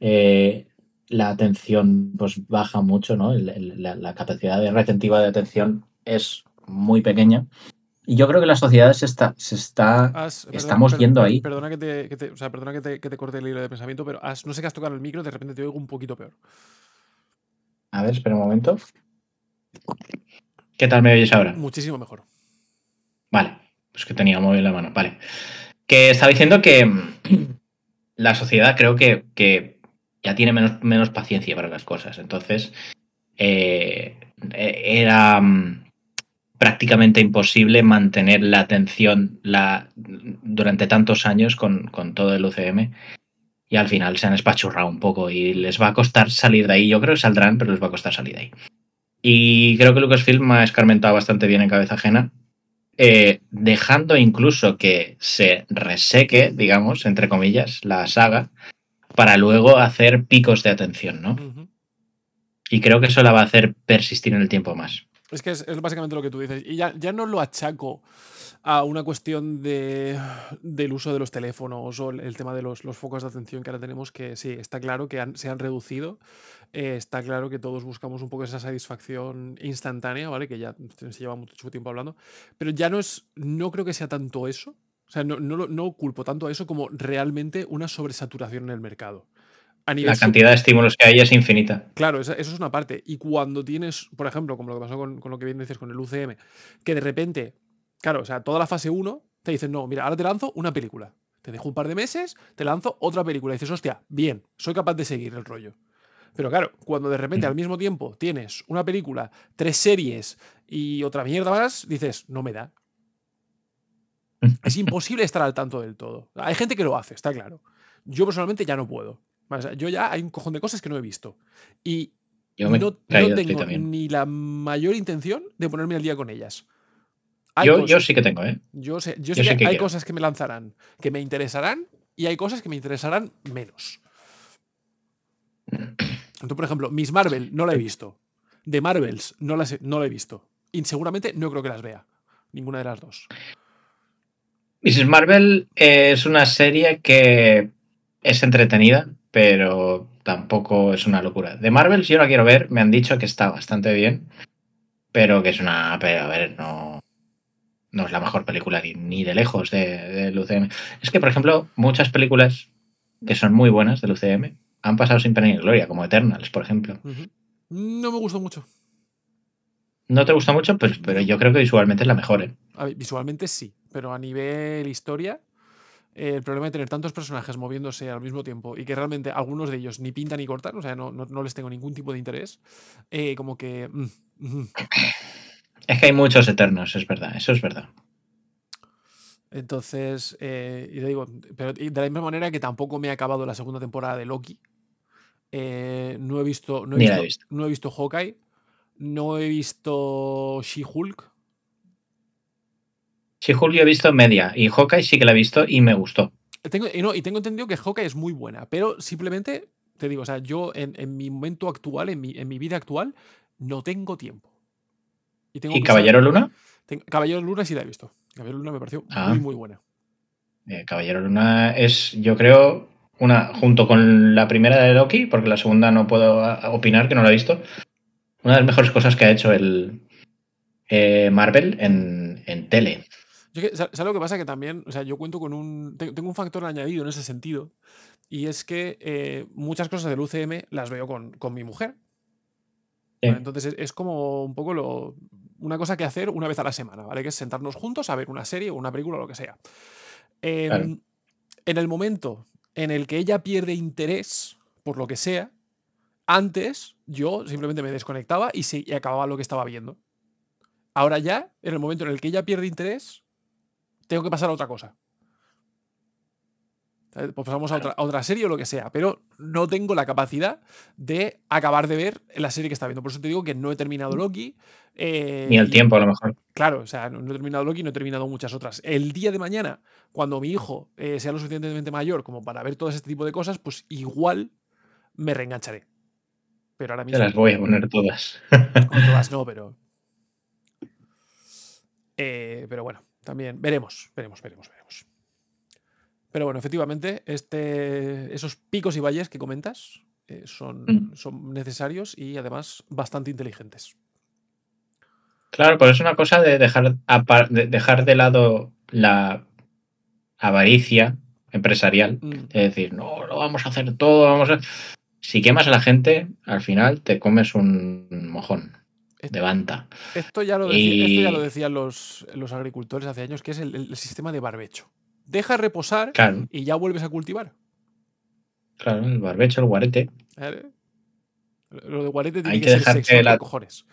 eh, la atención pues baja mucho, ¿no? La, la capacidad de retentiva de atención es muy pequeña. Y yo creo que la sociedad se está, se está Has- perdona- estamos per- yendo per- ahí. Perdona que te, que te- o sea, perdona que te, que te corte el hilo de pensamiento, pero has- no sé qué has tocado el micro, de repente te oigo un poquito peor. A ver, espera un momento. ¿Qué tal me oyes ahora? Muchísimo mejor. Vale, pues que tenía móvil en la mano. Vale. Que estaba diciendo que mm, (clears throat) la sociedad creo que, que ya tiene menos, menos paciencia para las cosas. Entonces, eh, eh, era mm, prácticamente imposible mantener la atención la, durante tantos años con, con todo el UCM. Y al final se han espachurrado un poco y les va a costar salir de ahí. Yo creo que saldrán, pero les va a costar salir de ahí. Y creo que Lucasfilm ha escarmentado bastante bien en cabeza ajena eh, dejando incluso que se reseque, digamos, entre comillas, la saga, para luego hacer picos de atención, ¿no? Y creo que eso la va a hacer persistir en el tiempo más. Es que es, básicamente lo que tú dices. Y ya, ya no lo achaco a una cuestión de, del uso de los teléfonos o el, tema de los, los focos de atención que ahora tenemos, que sí, está claro que se han reducido. eh, está claro que todos buscamos un poco esa satisfacción instantánea, ¿vale? Que ya se lleva mucho tiempo hablando. Pero ya no es. No creo que sea tanto eso. O sea, no, no, no culpo tanto a eso como realmente una sobresaturación en el mercado. A nivel La cantidad de estímulos que hay es infinita. Claro, eso es una parte. Y cuando tienes, por ejemplo, como lo que pasó con, con lo que bien dices con el UCM, que de repente, claro, o sea, toda la fase 1 te dicen, no, mira, ahora te lanzo una película. Te dejo un par de meses, te lanzo otra película. Y dices, hostia, bien, soy capaz de seguir el rollo. Pero claro, cuando de repente al mismo tiempo tienes una película, tres series y otra mierda más, dices, no me da. Es imposible estar al tanto del todo. Hay gente que lo hace, está claro. Yo personalmente ya no puedo. O sea, yo ya hay un cojón de cosas que no he visto. Y Yo no, tengo ni la mayor intención de ponerme al día con ellas. Yo, yo sí que tengo, ¿eh? yo sé, yo que, que hay quiero. cosas que me lanzarán, que me interesarán, y hay cosas que me interesarán menos. (clears throat) Entonces, por ejemplo, Miss Marvel no la he visto. De Marvels no, las he- no la he visto. Y seguramente no creo que las vea. Ninguna de las dos. Mrs. Marvel es una serie que es entretenida, pero tampoco es una locura. De Marvel, si yo la quiero ver, me han dicho que está bastante bien, pero que es una. Pero, a ver, no. No es la mejor película ni, de lejos del de UCM. Es que, por ejemplo, muchas películas que son muy buenas del UCM han pasado sin pena ni gloria, como Eternals, por ejemplo. No me gustó mucho. No te gusta mucho, pues, pero yo creo que visualmente es la mejor. ¿eh? A ver, visualmente sí, pero a nivel historia, eh, el problema de tener tantos personajes moviéndose al mismo tiempo y que realmente algunos de ellos ni pintan ni cortan, o sea, no, no- no les tengo ningún tipo de interés, eh, como que... mm, mm. Es que hay muchos eternos, es verdad, eso es verdad. Entonces, eh, y te digo, pero de la misma manera que tampoco me he acabado la segunda temporada de Loki. eh, no he visto, no he visto. no he visto Hawkeye, no he visto She-Hulk. Sí, Julio he visto media y Hawkeye sí que la he visto y me gustó. Tengo, y, no, y tengo entendido que Hawkeye es muy buena, pero simplemente, te digo, o sea, yo en, en mi momento actual, en mi, en mi vida actual, no tengo tiempo. Y, tengo ¿Y que Caballero saber- Luna? tengo- Caballero Luna sí la he visto. Caballero Luna me pareció Ah. muy, muy buena. Eh, Caballero Luna es, yo creo, una, junto con la primera de Loki, porque la segunda no puedo a- opinar, que no la he visto, una de las mejores cosas que ha hecho el eh, Marvel en, en tele. Yo que- ¿Sabes lo que pasa? Que también, o sea, yo cuento con un. te- Tengo un factor añadido en ese sentido. Y es que eh, muchas cosas del UCM las veo con, con mi mujer. Sí. ¿vale? Entonces es, es como un poco lo, una cosa que hacer una vez a la semana, ¿vale? Que es sentarnos juntos a ver una serie o una película o lo que sea. Em, Claro. En el momento en el que ella pierde interés por lo que sea, antes yo simplemente me desconectaba y, se, y acababa lo que estaba viendo. Ahora ya, en el momento en el que ella pierde interés, tengo que pasar a otra cosa. Pues pasamos a otra, a otra serie o lo que sea, pero no tengo la capacidad de acabar de ver la serie que está viendo. Por eso te digo que no he terminado Loki. eh, Ni el y- tiempo, a lo mejor. Claro, o sea, no no he terminado Loki, no he terminado muchas otras. El día de mañana, cuando mi hijo eh, sea lo suficientemente mayor como para ver todo este tipo de cosas, pues igual me reengancharé. Pero ahora Te mismo. las voy a poner todas. Con todas (laughs) no, pero. Eh, pero bueno, también veremos, veremos, veremos, veremos. Pero bueno, efectivamente, este, esos picos y valles que comentas eh, son, son necesarios y además bastante inteligentes. Claro, pero es una cosa de dejar, apar- de dejar de lado la avaricia empresarial. Mm, Es decir, no, lo vamos a hacer todo, vamos a... Si quemas a la gente, al final te comes un mojón banta. Esto ya lo, decía- esto ya lo decían los, los agricultores hace años, que es el, el sistema de barbecho. Deja reposar Claro, y ya vuelves a cultivar. claro, el barbecho, el guarete. ¿vale? Lo de guarete tiene Hay que, que ser sexual la- de cojones.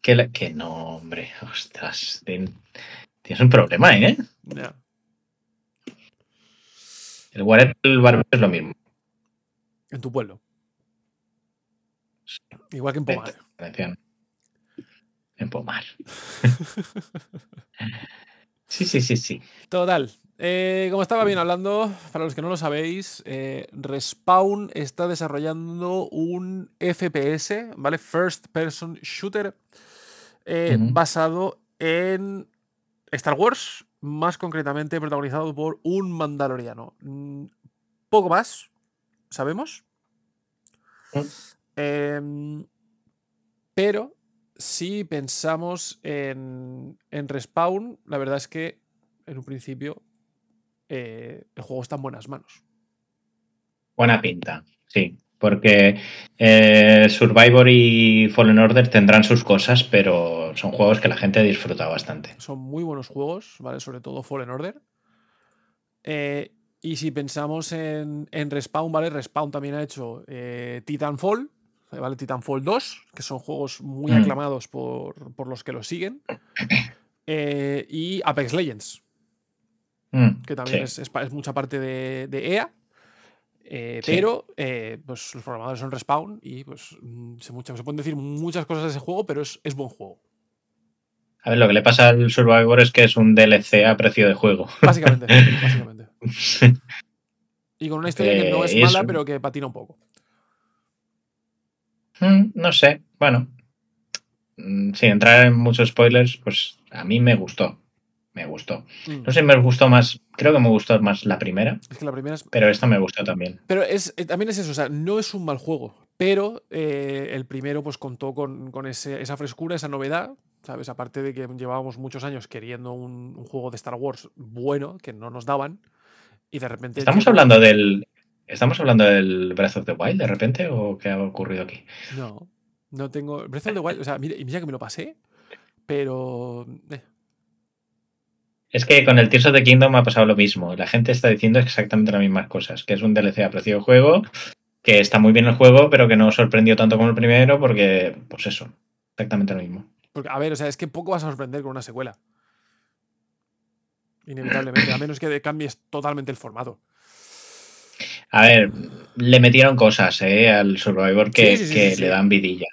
Que, la- que no, hombre, ostras. Tienes un problema, ¿eh? El guarete el barbecho es lo mismo. En tu pueblo. Igual que en Pomar. Atención. En Pomar. Sí, sí, sí, sí. Total. eh, como estaba bien hablando, para los que no lo sabéis, eh, Respawn está desarrollando un FPS, ¿vale? First Person Shooter, eh, basado en Star Wars, más concretamente protagonizado por un mandaloriano. Mm, Poco más, sabemos. Mm. Em, pero si pensamos en, en Respawn, la verdad es que en un principio eh, el juego está en buenas manos. Buena pinta, sí. Porque eh, Survivor y Fallen Order tendrán sus cosas, pero son juegos que la gente disfruta bastante. Son muy buenos juegos, ¿vale? Sobre todo Fallen Order. Eh, y si pensamos en, en Respawn, ¿vale? Respawn también ha hecho Titanfall, ¿vale? Titanfall 2, que son juegos muy Mm. aclamados por, por los que los siguen. (coughs) Eh, y Apex Legends, Mm, que también sí. es, es mucha parte de, de EA. eh, Sí. Pero eh, pues los programadores son Respawn y pues mm, se, mucha- se pueden decir muchas cosas de ese juego, pero es, es buen juego. A ver, lo que le pasa al Survivor es que es un DLC a precio de juego. Básicamente, básicamente. (laughs) Y con una historia que no Eh, es y mala, pero que patina un poco. Mm, no sé, bueno. Mm, Sin entrar en muchos spoilers, pues a mí me gustó. me gustó. Mm. No sé me gustó más, creo que me gustó más la primera, Es que la primera es. pero esta me gustó también. Pero es, eh, también es eso, o sea, no es un mal juego, pero eh, el primero pues contó con, con ese- esa frescura, esa novedad, ¿sabes? Aparte de que llevábamos muchos años queriendo un, un juego de Star Wars bueno, que no nos daban, y de repente... ¿Estamos hablando del. ¿Estamos hablando del Breath of the Wild de repente o qué ha ocurrido aquí? No, no tengo... Breath of the Wild, o sea, mira, mira que me lo pasé, pero... eh, Es que con el Tears of the Kingdom ha pasado lo mismo. La gente está diciendo exactamente las mismas cosas, que es un DLC a precio de juego, que está muy bien el juego, pero que no sorprendió tanto como el primero, porque, pues eso, exactamente lo mismo. Porque, a ver, o sea, es que poco vas a sorprender con una secuela. Inevitablemente, a menos que cambies totalmente el formato. A ver, le metieron cosas ¿eh? al Survivor que, Sí, sí, sí, que sí, sí. le dan vidilla.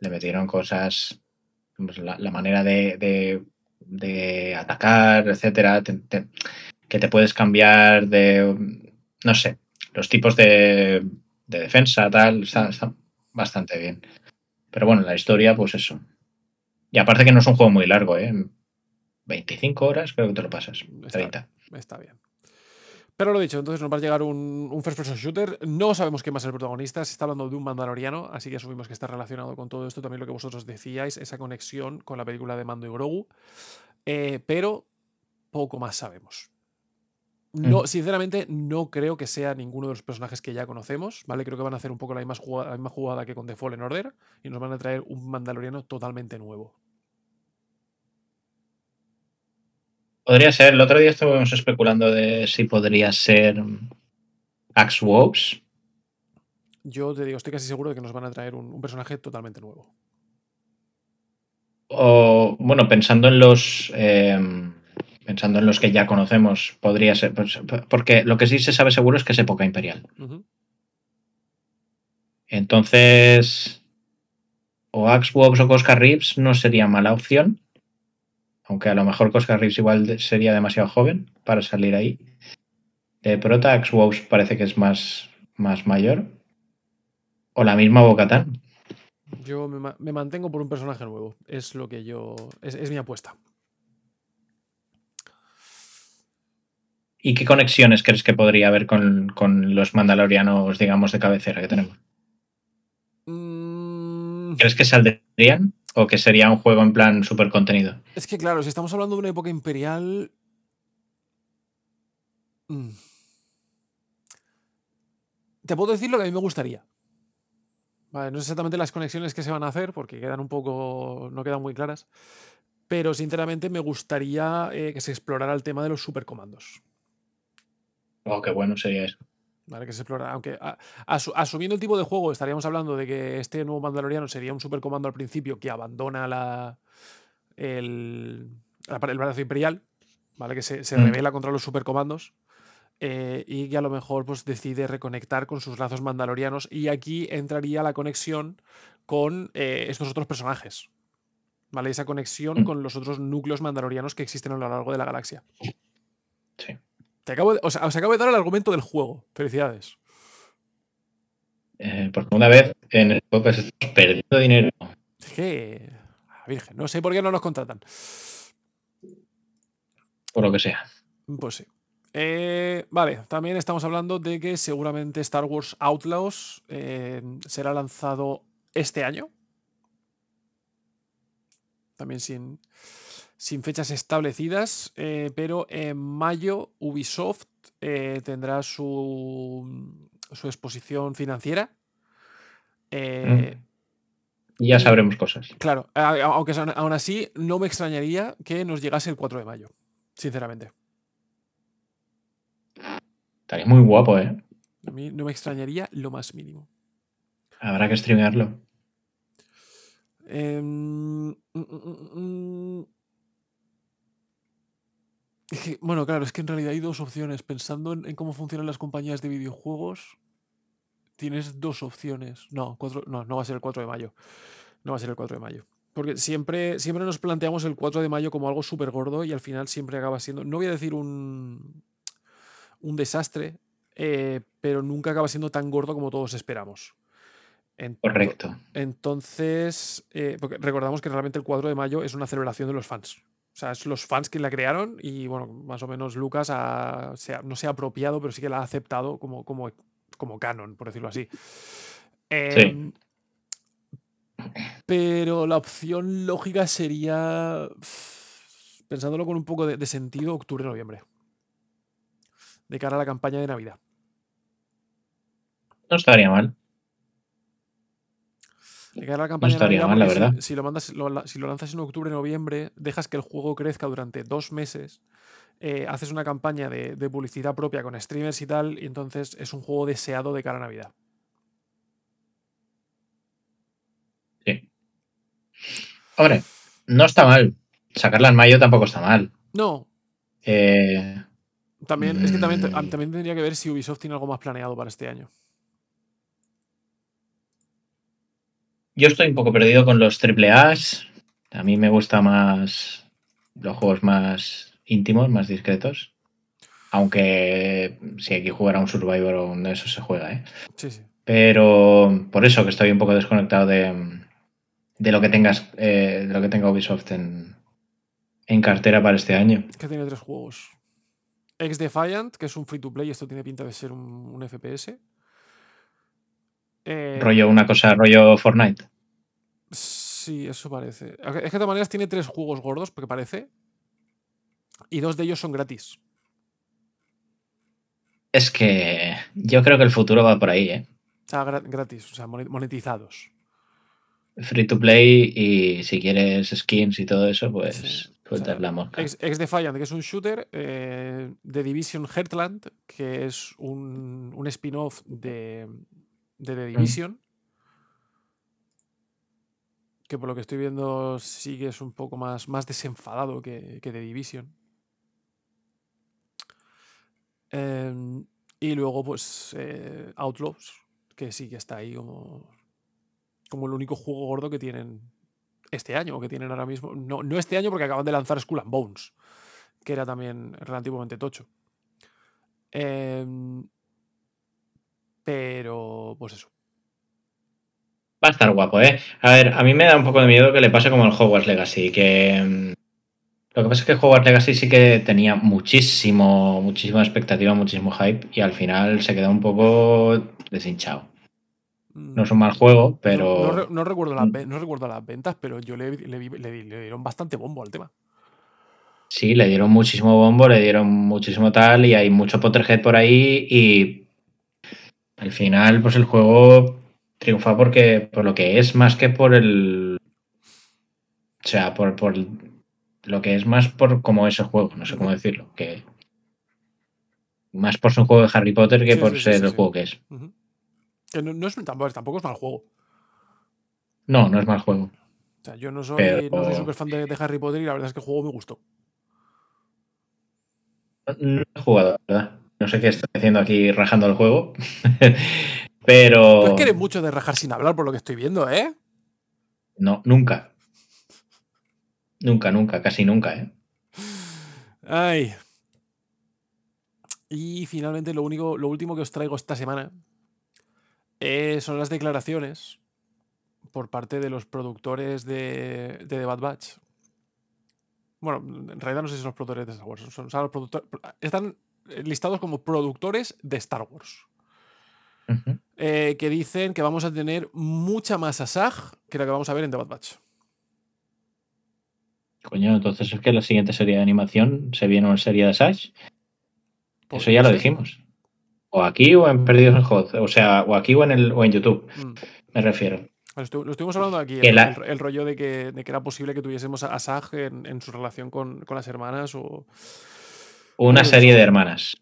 Le metieron cosas, pues, la, la manera de, de- de atacar, etcétera, te- te- que te puedes cambiar de, no sé, los tipos de, de defensa, tal, está, está bastante bien. Pero bueno, la historia, pues eso. Y aparte que no es un juego muy largo, ¿eh? 25 horas creo que te lo pasas. Está 30. Está bien. Pero lo dicho, entonces nos va a llegar un, un first person shooter. No sabemos quién va a ser el protagonista. Se está hablando de un mandaloriano, así que asumimos que está relacionado con todo esto. También lo que vosotros decíais, esa conexión con la película de Mando y Grogu. Eh, pero poco más sabemos. No, Mm. sinceramente, no creo que sea ninguno de los personajes que ya conocemos, ¿vale? Creo que van a hacer un poco la misma jugada, la misma jugada que con The Fallen Order y nos van a traer un mandaloriano totalmente nuevo. Podría ser, el otro día estuvimos especulando de si podría ser Axe Woves. Yo te digo, estoy casi seguro de que nos van a traer un, un personaje totalmente nuevo. O, bueno, pensando en los. eh, pensando en los que ya conocemos, podría ser. pues, porque lo que sí se sabe seguro es que es época imperial. Entonces. O Axe o Cosca Reeves no sería mala opción. Aunque a lo mejor Cosca Reeves igual sería demasiado joven para salir ahí. De prota, Axe Woves parece que es más, más mayor. O la misma Bocatán. Yo me mantengo por un personaje nuevo. Es lo que yo. Es, es mi apuesta. ¿Y qué conexiones crees que podría haber con, con los mandalorianos, digamos, de cabecera que tenemos? Mm, ¿Crees que saldrían? ¿O que sería un juego en plan súper contenido? es que, claro, si estamos hablando de una época imperial. mm, Te puedo decir lo que a mí me gustaría. Vale, no sé exactamente las conexiones que se van a hacer porque quedan un poco. no quedan muy claras. Pero sinceramente me gustaría eh, que se explorara el tema de los supercomandos. Oh, qué bueno sería eso. ¿Vale? Que se explora. Aunque a- asumiendo el tipo de juego, estaríamos hablando de que este nuevo Mandaloriano sería un supercomando al principio que abandona la, el, el brazo imperial, ¿vale? Que se, se Mm. revela contra los supercomandos. eh, y que a lo mejor pues, decide reconectar con sus lazos mandalorianos. Y aquí entraría la conexión con eh, estos otros personajes. ¿Vale? Esa conexión Mm. con los otros núcleos mandalorianos que existen a lo largo de la galaxia. Sí. Te acabo de- o sea, os acabo de dar el argumento del juego. Felicidades. Eh, por segunda vez en el podcast estamos perdiendo dinero. Es que. a Virgen, no sé por qué no nos contratan. Por lo que sea. Pues sí. Eh, vale, también estamos hablando de que seguramente Star Wars Outlaws eh, será lanzado este año. También sin, sin fechas establecidas, eh, pero en mayo Ubisoft eh, tendrá su, su exposición financiera. Eh, Ya sabremos cosas. Claro, aunque aún así no me extrañaría que nos llegase el 4 de mayo, sinceramente. Estaría muy guapo, ¿eh? A mí no me extrañaría lo más mínimo. Habrá que streamearlo. Mm, mm, mm, mm. Que, bueno, claro, es que en realidad hay dos opciones. Pensando en, en cómo funcionan las compañías de videojuegos, tienes dos opciones. No, cuatro- no, no va a ser el 4 de mayo. No va a ser el 4 de mayo. Porque siempre, siempre nos planteamos el 4 de mayo como algo súper gordo y al final siempre acaba siendo, no voy a decir un, un desastre, eh, pero nunca acaba siendo tan gordo como todos esperamos. Correcto. Entonces, eh, porque recordamos que realmente el 4 de mayo es una celebración de los fans. O sea, es los fans quien la crearon y, bueno, más o menos Lucas ha- se ha- no se ha apropiado, pero sí que la ha aceptado como, como, como canon, por decirlo así. Em, Pero la opción lógica sería, pensándolo con un poco de, de sentido, octubre-noviembre. De cara a la campaña de Navidad. No estaría mal. La campaña de estaría mal, la si- lo mandas, lo si lo lanzas en octubre-noviembre, dejas que el juego crezca durante dos meses. eh, haces una campaña de, de publicidad propia con streamers y tal, y entonces es un juego deseado de cara a Navidad. Sí. Hombre, no está mal. Sacarla en mayo tampoco está mal. No, Eh, también, es que también, Mm. también tendría que ver si Ubisoft tiene algo más planeado para este año. Yo estoy un poco perdido con los triple A's. A mí me gusta más los juegos más íntimos, más discretos. Aunque si hay que jugar a un Survivor o un de esos se juega, ¿eh? Sí, sí. Pero por eso que estoy un poco desconectado de, de lo que tengas, eh, de lo que tenga Ubisoft en, en cartera para este año. Es que tiene tres juegos. Ex Defiant, que es un free to play, esto tiene pinta de ser un, un FPS. Eh, Rollo, una cosa, rollo Fortnite. Sí, eso parece. Es que de todas maneras tiene tres juegos gordos, porque parece. Y dos de ellos son gratis. Es que yo creo que el futuro va por ahí, ¿eh? Gra- gratis, o sea, mone- monetizados. Free to play y si quieres skins y todo eso, pues Sí, sueltas o sea, la mosca. Ex, Ex Defiant, que es un shooter. eh, The Division Heartland, que es un, un spin-off de, de The Division. Que por lo que estoy viendo sí que es un poco más, más desenfadado que, que The Division. Em, y luego, pues, eh, Outlaws, que sí que está ahí como, como el único juego gordo que tienen este año, o que tienen ahora mismo. No, no este año porque acaban de lanzar Skull and Bones, que era también relativamente tocho. Em, pero, pues eso. Va a estar guapo, ¿eh? A ver, a mí me da un poco de miedo que le pase como el Hogwarts Legacy, que... mm, Lo que pasa es que Hogwarts Legacy sí que tenía muchísimo, muchísima expectativa, muchísimo hype y al final se quedó un poco deshinchado. No es un mal juego, pero... No, no recuerdo las, Mm. no recuerdo las ventas, pero yo le, le le dieron bastante bombo al tema. Sí, le dieron muchísimo bombo, le dieron muchísimo tal y hay mucho Potterhead por ahí y al final pues el juego triunfa porque por lo que es más que por el... O sea, por, por lo que es más por como ese juego, no sé cómo decirlo, que más por ser un juego de Harry Potter que Sí, por sí, ser sí, el juego que es. Que no, no es, tampoco, tampoco es mal juego. No, no es mal juego. O sea, yo no soy, Pero- no soy súper fan de, de Harry Potter y la verdad es que el juego me gustó. No he jugado, ¿verdad? No sé qué estoy haciendo aquí rajando el juego. (laughs) Pero... Tú es que eres mucho de rajar sin hablar por lo que estoy viendo, ¿eh? No, nunca. Nunca, nunca, casi nunca, ¿eh? Ay. Y finalmente lo único, lo último que os traigo esta semana eh, son las declaraciones por parte de los productores de, de The Bad Batch. Bueno, en realidad no sé si son los productores de Star Wars. Son, son los productores, están listados como productores de Star Wars. Eh, que dicen que vamos a tener mucha más Asaj que la que vamos a ver en The Bad Batch. Coño, entonces es que la siguiente serie de animación se viene una serie de Sash. Pues Eso ya lo dijimos. O aquí o en Perdidos en Hot. O sea, o aquí o en, el, o en YouTube, Mm. me refiero. Lo, estu- lo estuvimos hablando aquí, el, la- el- el rollo de que, de que era posible que tuviésemos a Asaj en, en su relación con, con las hermanas o... Una serie de hermanas.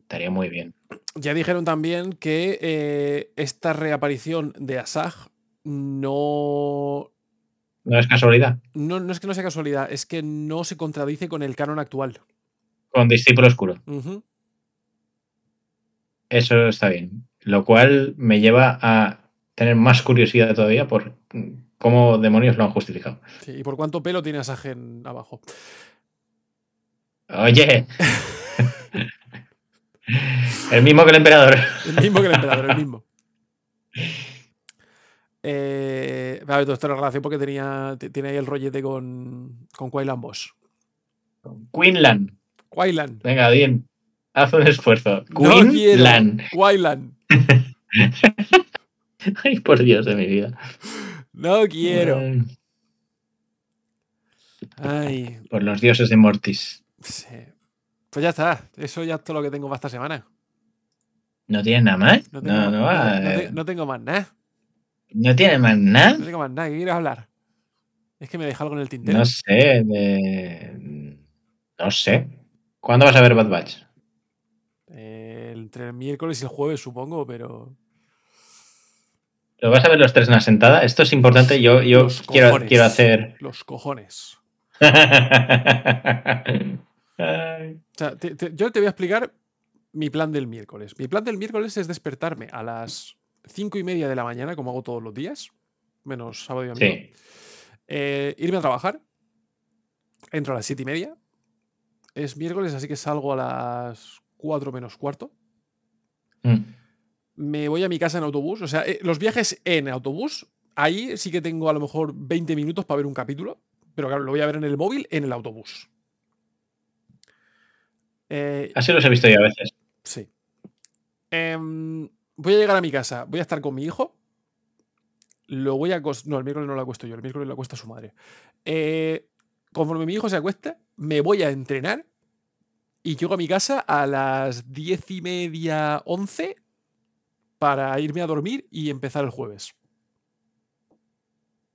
Estaría muy bien. Ya dijeron también que eh, esta reaparición de Asaj no, No es casualidad. no... No es que no sea casualidad, es que no se contradice con el canon actual. Con Discípulo Oscuro. Eso está bien. Lo cual me lleva a tener más curiosidad todavía por cómo demonios lo han justificado. Sí, ¿Y por cuánto pelo tiene Asaj en abajo? Oye. el mismo que el emperador. El mismo que el emperador, el mismo. Eh, a ver, todo esto era relación porque tenía, tiene ahí el rollete con, con Quaylan Bosch. Queenland. Quaylan. Venga, bien. Haz un esfuerzo. No. Queenland. Quaylan. (laughs) Ay, por Dios de mi vida. No quiero. Ay, Por los dioses de Mortis. Sí. Pues ya está. Eso ya es todo lo que tengo para esta semana. ¿No tiene nada más? No No, tengo, no, no- no te- eh, no tengo más nada. ¿No tiene más No nada? tengo más nada. ¿Qué quieres hablar? Es que me deja algo en el tintero. No sé. de- No sé. ¿Cuándo vas a ver Bad Batch? Eh, entre el miércoles y el jueves, supongo, pero. ¿Lo vas a ver los tres en una sentada? Esto es importante. Yo, yo Los quiero, cojones. quiero hacer. Los cojones. (laughs) (laughs) Ay, O sea, te- te- yo te voy a explicar mi plan del miércoles. Mi plan del miércoles es despertarme a las cinco y media de la mañana, como hago todos los días, menos sábado y domingo. Sí. Eh, irme a trabajar. Entro a las siete y media. Es miércoles, así que salgo a las 4 menos cuarto. Mm. Me voy a mi casa en autobús. O sea, eh, los viajes en autobús, ahí sí que tengo a lo mejor 20 minutos para ver un capítulo. Pero claro, lo voy a ver en el móvil en el autobús. Eh, Así los he visto yo a veces. Sí. Em, voy a llegar a mi casa, voy a estar con mi hijo. Lo voy a. No, el miércoles no lo acuesto yo, el miércoles lo acuesta su madre. Eh, conforme mi hijo se acuesta, me voy a entrenar y llego a mi casa a las diez y media, once para irme a dormir y empezar el jueves.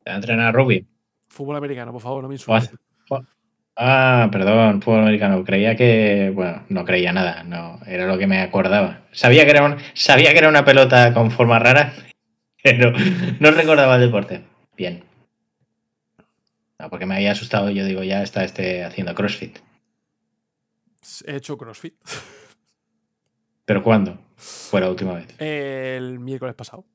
¿Te a entrenar a Ruby? Fútbol americano, por favor, no me insultes. o- Ah, perdón, fútbol americano. Creía que. Bueno, no creía nada. No, era lo que me acordaba. Sabía que era, un- sabía que era una pelota con forma rara, (laughs) pero no recordaba el deporte. Bien. No, porque me había asustado. Yo digo, ya está este haciendo CrossFit. He hecho CrossFit ¿Pero cuándo? Fue la última vez. el miércoles pasado.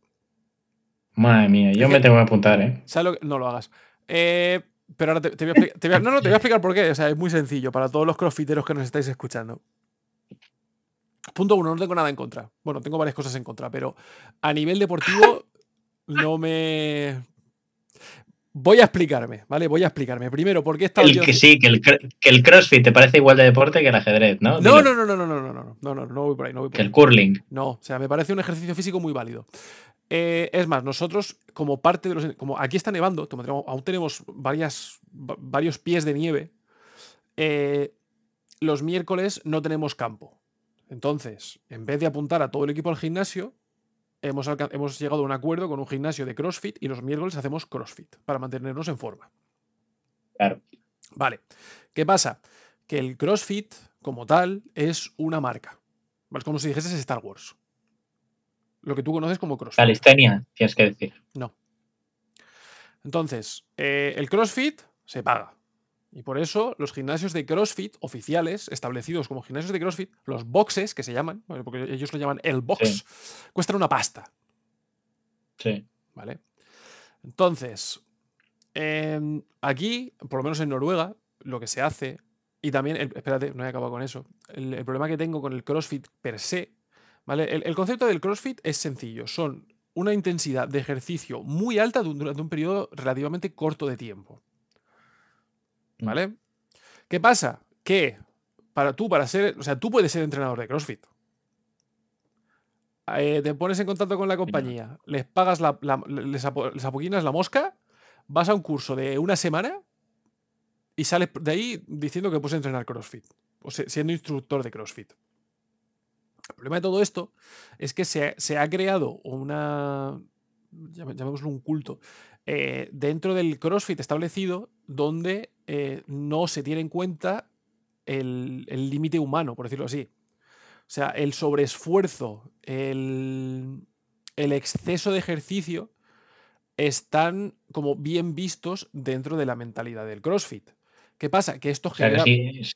Madre mía, yo me tengo que apuntar, ¿eh? ¿Sabes lo que- No lo hagas. Eh, pero ahora te, te voy a explicar. te voy a- no, no, te voy a (laughs) explicar por qué. O sea, es muy sencillo para todos los crossfiteros que nos estáis escuchando. Punto uno, no tengo nada en contra. Bueno, tengo varias cosas en contra, pero a nivel deportivo no me. Voy a explicarme, ¿vale? Voy a explicarme. Primero, ¿por qué estado El que sí, que el, que el CrossFit te parece igual de deporte que el ajedrez, ¿no? No, no, no, no, no, no, no, no, no, no, no voy por ahí, no voy por Que ahí. el curling. No, o sea, me parece un ejercicio físico muy válido. Eh, es más, nosotros, como parte de los. Como aquí está nevando, aún tenemos varias, va- varios pies de nieve, eh, los miércoles no tenemos campo. Entonces, en vez de apuntar a todo el equipo al gimnasio, hemos, hemos llegado a un acuerdo con un gimnasio de CrossFit y los miércoles hacemos CrossFit para mantenernos en forma. Claro. Vale. ¿Qué pasa? Que el CrossFit, como tal, es una marca. Es como si dijeses Star Wars. Lo que tú conoces como CrossFit. Calistenia, tienes que decir. No. Entonces, eh, el CrossFit se paga. Y por eso los gimnasios de CrossFit oficiales, establecidos como gimnasios de CrossFit, los boxes, que se llaman, porque ellos lo llaman el box, Sí. cuestan una pasta. Sí. ¿Vale? Entonces, em, aquí, por lo menos en Noruega, lo que se hace, y también, el- espérate, no he acabado con eso, el, el problema que tengo con el CrossFit per se, ¿vale? El, el concepto del CrossFit es sencillo, son una intensidad de ejercicio muy alta du- durante un periodo relativamente corto de tiempo. ¿Vale? ¿Qué pasa? Que para tú, para ser, o sea, tú puedes ser entrenador de CrossFit. Eh, te pones en contacto con la compañía, les pagas la, la- les, apo- les apoquinas la mosca, vas a un curso de una semana y sales de ahí diciendo que puedes entrenar CrossFit, o siendo instructor de CrossFit. El problema de todo esto es que se, se ha creado una, llamémoslo un culto, eh, dentro del CrossFit establecido donde eh, no se tiene en cuenta el límite humano, por decirlo así. O sea, el sobreesfuerzo, el, el exceso de ejercicio están como bien vistos dentro de la mentalidad del CrossFit. ¿Qué pasa? Que esto O sea, que genera,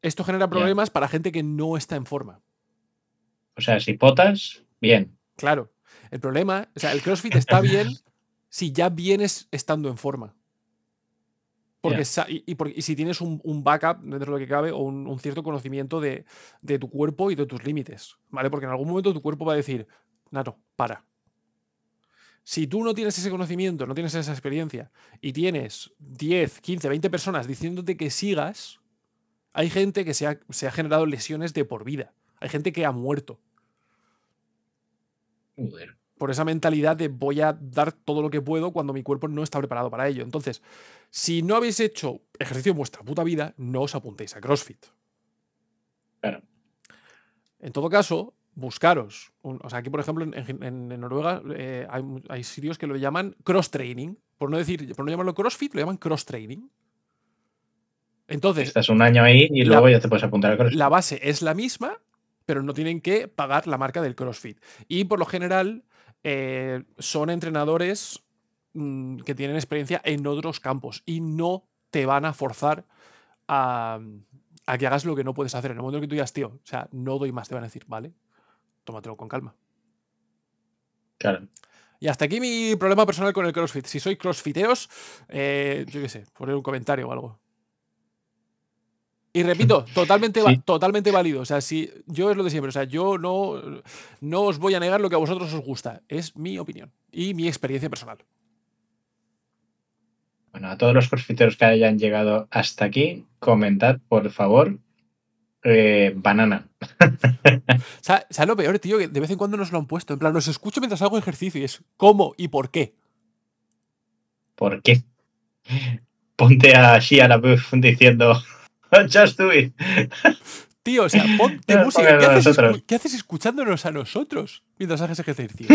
esto genera problemas para gente que no está en forma. o sea, si potas, bien. Claro. El problema, o sea, el CrossFit está bien (laughs) si ya vienes estando en forma. Porque y, y por- y si tienes un, un backup dentro de lo que cabe o un, un cierto conocimiento de, de tu cuerpo y de tus límites. ¿Vale? Porque en algún momento tu cuerpo va a decir, Nato, para. Si tú no tienes ese conocimiento, no tienes esa experiencia y tienes 10, 15, 20 personas diciéndote que sigas, hay gente que se ha, se ha generado lesiones de por vida. Hay gente que ha muerto Joder. Por esa mentalidad de voy a dar todo lo que puedo cuando mi cuerpo no está preparado para ello. Entonces, si no habéis hecho ejercicio en vuestra puta vida, no os apuntéis a CrossFit. Claro. En todo caso, buscaros. un- o sea, aquí, por ejemplo, en, en- en Noruega eh, hay, hay sitios que lo llaman cross training. Por no decir, por no llamarlo CrossFit, lo llaman cross training. Entonces, Estás un año ahí y la- luego ya te puedes apuntar a CrossFit. la base es la misma, pero no tienen que pagar la marca del CrossFit. Y por lo general eh, son entrenadores mm, que tienen experiencia en otros campos y no te van a forzar a, a que hagas lo que no puedes hacer. En el momento en que tú digas, tío, o sea, no doy más, te van a decir, vale, tómatelo con calma. Claro. Y hasta aquí mi problema personal con el CrossFit. Si sois crossfiteos, eh, yo qué sé, poner un comentario o algo. Y repito, (laughs) totalmente, Sí. totalmente válido. O sea, si yo es lo de siempre. O sea, yo no, no os voy a negar lo que a vosotros os gusta. Es mi opinión y mi experiencia personal. Bueno, a todos los crossfiteros que hayan llegado hasta aquí, comentad, por favor, eh, banana. (laughs) ¿Sabes ¿sabes lo peor, tío? Que de vez en cuando nos lo han puesto. En plan, los escucho mientras hago ejercicio y es cómo y por qué. ¿Por qué? Ponte a Shia LaBeouf diciendo (laughs) Just do it. (laughs) Tío, o sea, ponte (laughs) música. ¿Qué haces, qué escuchándonos a nosotros mientras haces ejercicio?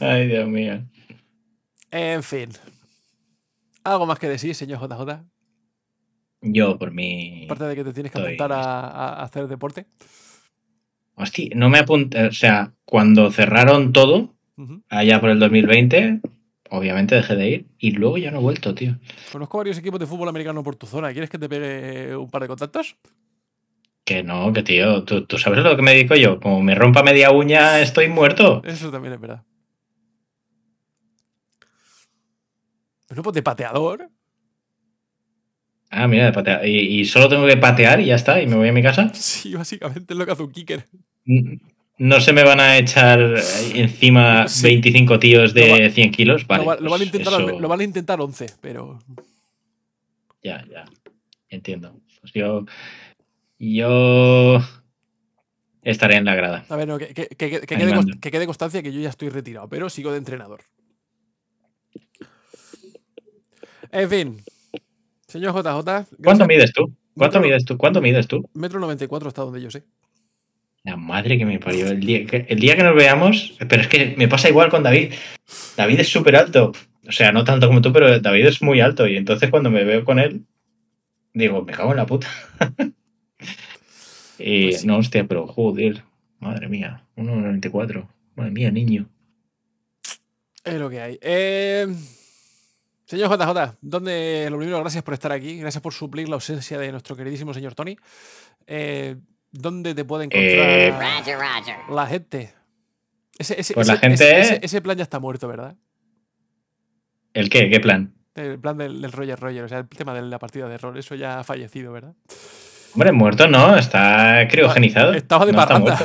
Ay, Dios mío. En fin. ¿Algo más que decir, señor JJ? Yo, por mí. Aparte de que te tienes que estoy- apuntar a, a hacer deporte. Hostia, no me apunté. O sea, cuando cerraron todo, allá por el 2020, obviamente dejé de ir y luego ya no he vuelto, tío. Conozco varios equipos de fútbol americano por tu zona. ¿Quieres que te pegue un par de contactos? Que no, que tío, ¿tú, tú sabes lo que me dedico yo. Como me rompa media uña, estoy muerto. Eso también es verdad. Pero pues de pateador. Ah, mira, de patear. Y, y solo tengo que patear y ya está, y me voy a mi casa. (laughs) Sí, básicamente es lo que hace un kicker. No se me van a echar encima Sí. 25 tíos de va- 100 kilos. Vale, lo, va- lo van a pues eso- lo van a intentar 11, pero. Ya, ya. Entiendo. Pues yo. Yo. Estaré en la grada. A ver, no, que, que- que- que quede, que constancia que yo ya estoy retirado, pero sigo de entrenador. En fin. Señor JJ. ¿Cuánto mides tú? ¿Cuánto Metro- mides tú? ¿Cuánto mides tú? Metro 94 está donde yo sé. La madre que me parió. El día que, el día que nos veamos. Pero es que me pasa igual con David. David es súper alto. O sea, no tanto como tú, pero David es muy alto. Y entonces cuando me veo con él, digo, me cago en la puta. (laughs) y Pues sí. no, hostia, pero joder. Madre mía. 1,94. Madre mía, niño. Es lo que hay. Eh, señor JJ, ¿dónde, lo primero, gracias por estar aquí. Gracias por suplir la ausencia de nuestro queridísimo señor Tony. Eh, ¿Dónde te puede encontrar Eh, Roger, Roger. la gente? Ese, ese- Pues la ese- gente- ese- plan ya está muerto, ¿verdad? ¿El qué? ¿Qué plan? El plan del, del Roger Roger, o sea, el tema de la partida de rol, eso ya ha fallecido, ¿verdad? Hombre, muerto no, está criogenizado. Estaba de No está parranda.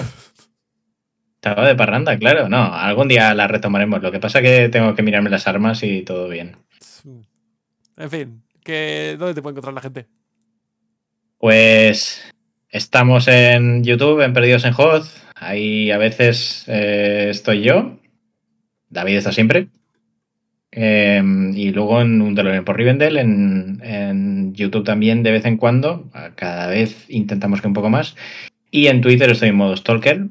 Estaba de parranda, claro. No, algún día la retomaremos. Lo que pasa es que tengo que mirarme las armas y todo bien. En fin, que, ¿dónde te puede encontrar la gente? Pues estamos en YouTube, en Perdidos en Hoz. Ahí a veces eh, estoy yo. David está siempre. Eh, y luego en un DeLorean por Rivendell, en, en YouTube también de vez en cuando. Cada vez intentamos que un poco más. Y en Twitter estoy en modo Stalker.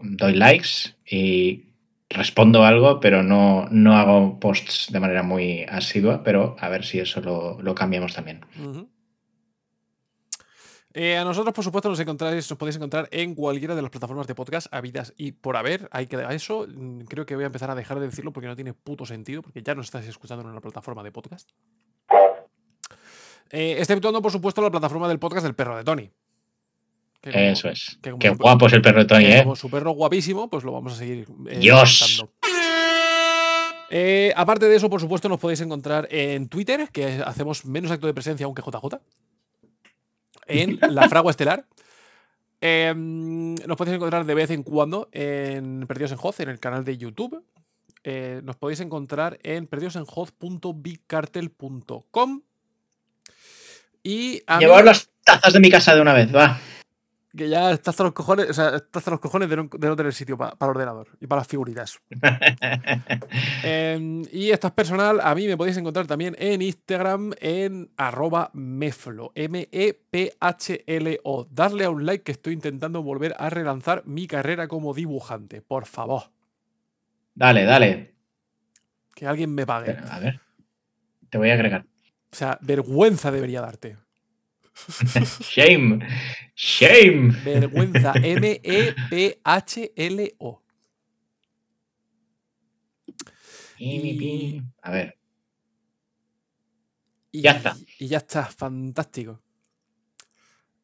Doy likes y respondo algo, pero no, no hago posts de manera muy asidua. Pero a ver si eso lo, lo cambiamos también. Eh, a nosotros, por supuesto, nos encontráis, nos podéis encontrar en cualquiera de las plataformas de podcast habidas y por haber. Hay que a eso. mm, Creo que voy a empezar a dejar de decirlo porque no tiene puto sentido, porque ya nos estáis escuchando en una plataforma de podcast. Eh, exceptuando, por supuesto, la plataforma del podcast del perro de Tony. Como- Eso es. que Qué guapo es el perro de Tony, ¿eh? como su perro guapísimo, pues lo vamos a seguir. eh, Dios. Eh, aparte de eso, por supuesto, nos podéis encontrar en Twitter, que hacemos menos acto de presencia aunque JJ. En (laughs) la Fragua Estelar. Em, nos podéis encontrar de vez en cuando en Perdidos en Hoz, en el canal de YouTube. Eh, nos podéis encontrar en perdidosenhoz.bigcartel.com. Y a mí- las tazas de mi casa de una vez, va. Que ya está hasta los cojones, o sea, está hasta los cojones de no, de no tener sitio pa- para el ordenador y para las figuritas. (laughs) Em, y esto es personal, a mí me podéis encontrar también en Instagram en arroba meflo, M-E-P-H-L-O. Darle a un like que estoy intentando volver a relanzar mi carrera como dibujante, por favor, Dale, dale. que alguien me pague. A ver. Te voy a agregar. O sea, vergüenza debería darte. (laughs) Shame. Shame. Vergüenza, E (laughs) M-E-P-H-L-O. Y- A ver. Y, Ya está. Y ya está, fantástico.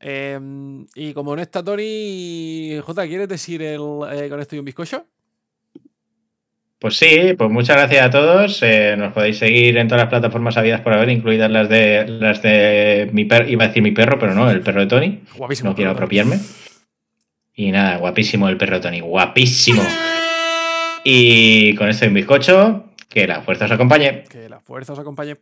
Em, y como no está Tony, J, ¿quieres decir el, eh, con esto y un bizcocho? Pues sí, pues muchas gracias a todos. Eh, nos podéis seguir en todas las plataformas habidas por haber, incluidas las de las de mi perro. Iba a decir mi perro, pero no, el perro de Tony. Guapísimo. No quiero apropiarme. Y nada, guapísimo el perro de Tony, guapísimo. Y con esto un bizcocho, que la fuerza os acompañe. Que la fuerza os acompañe.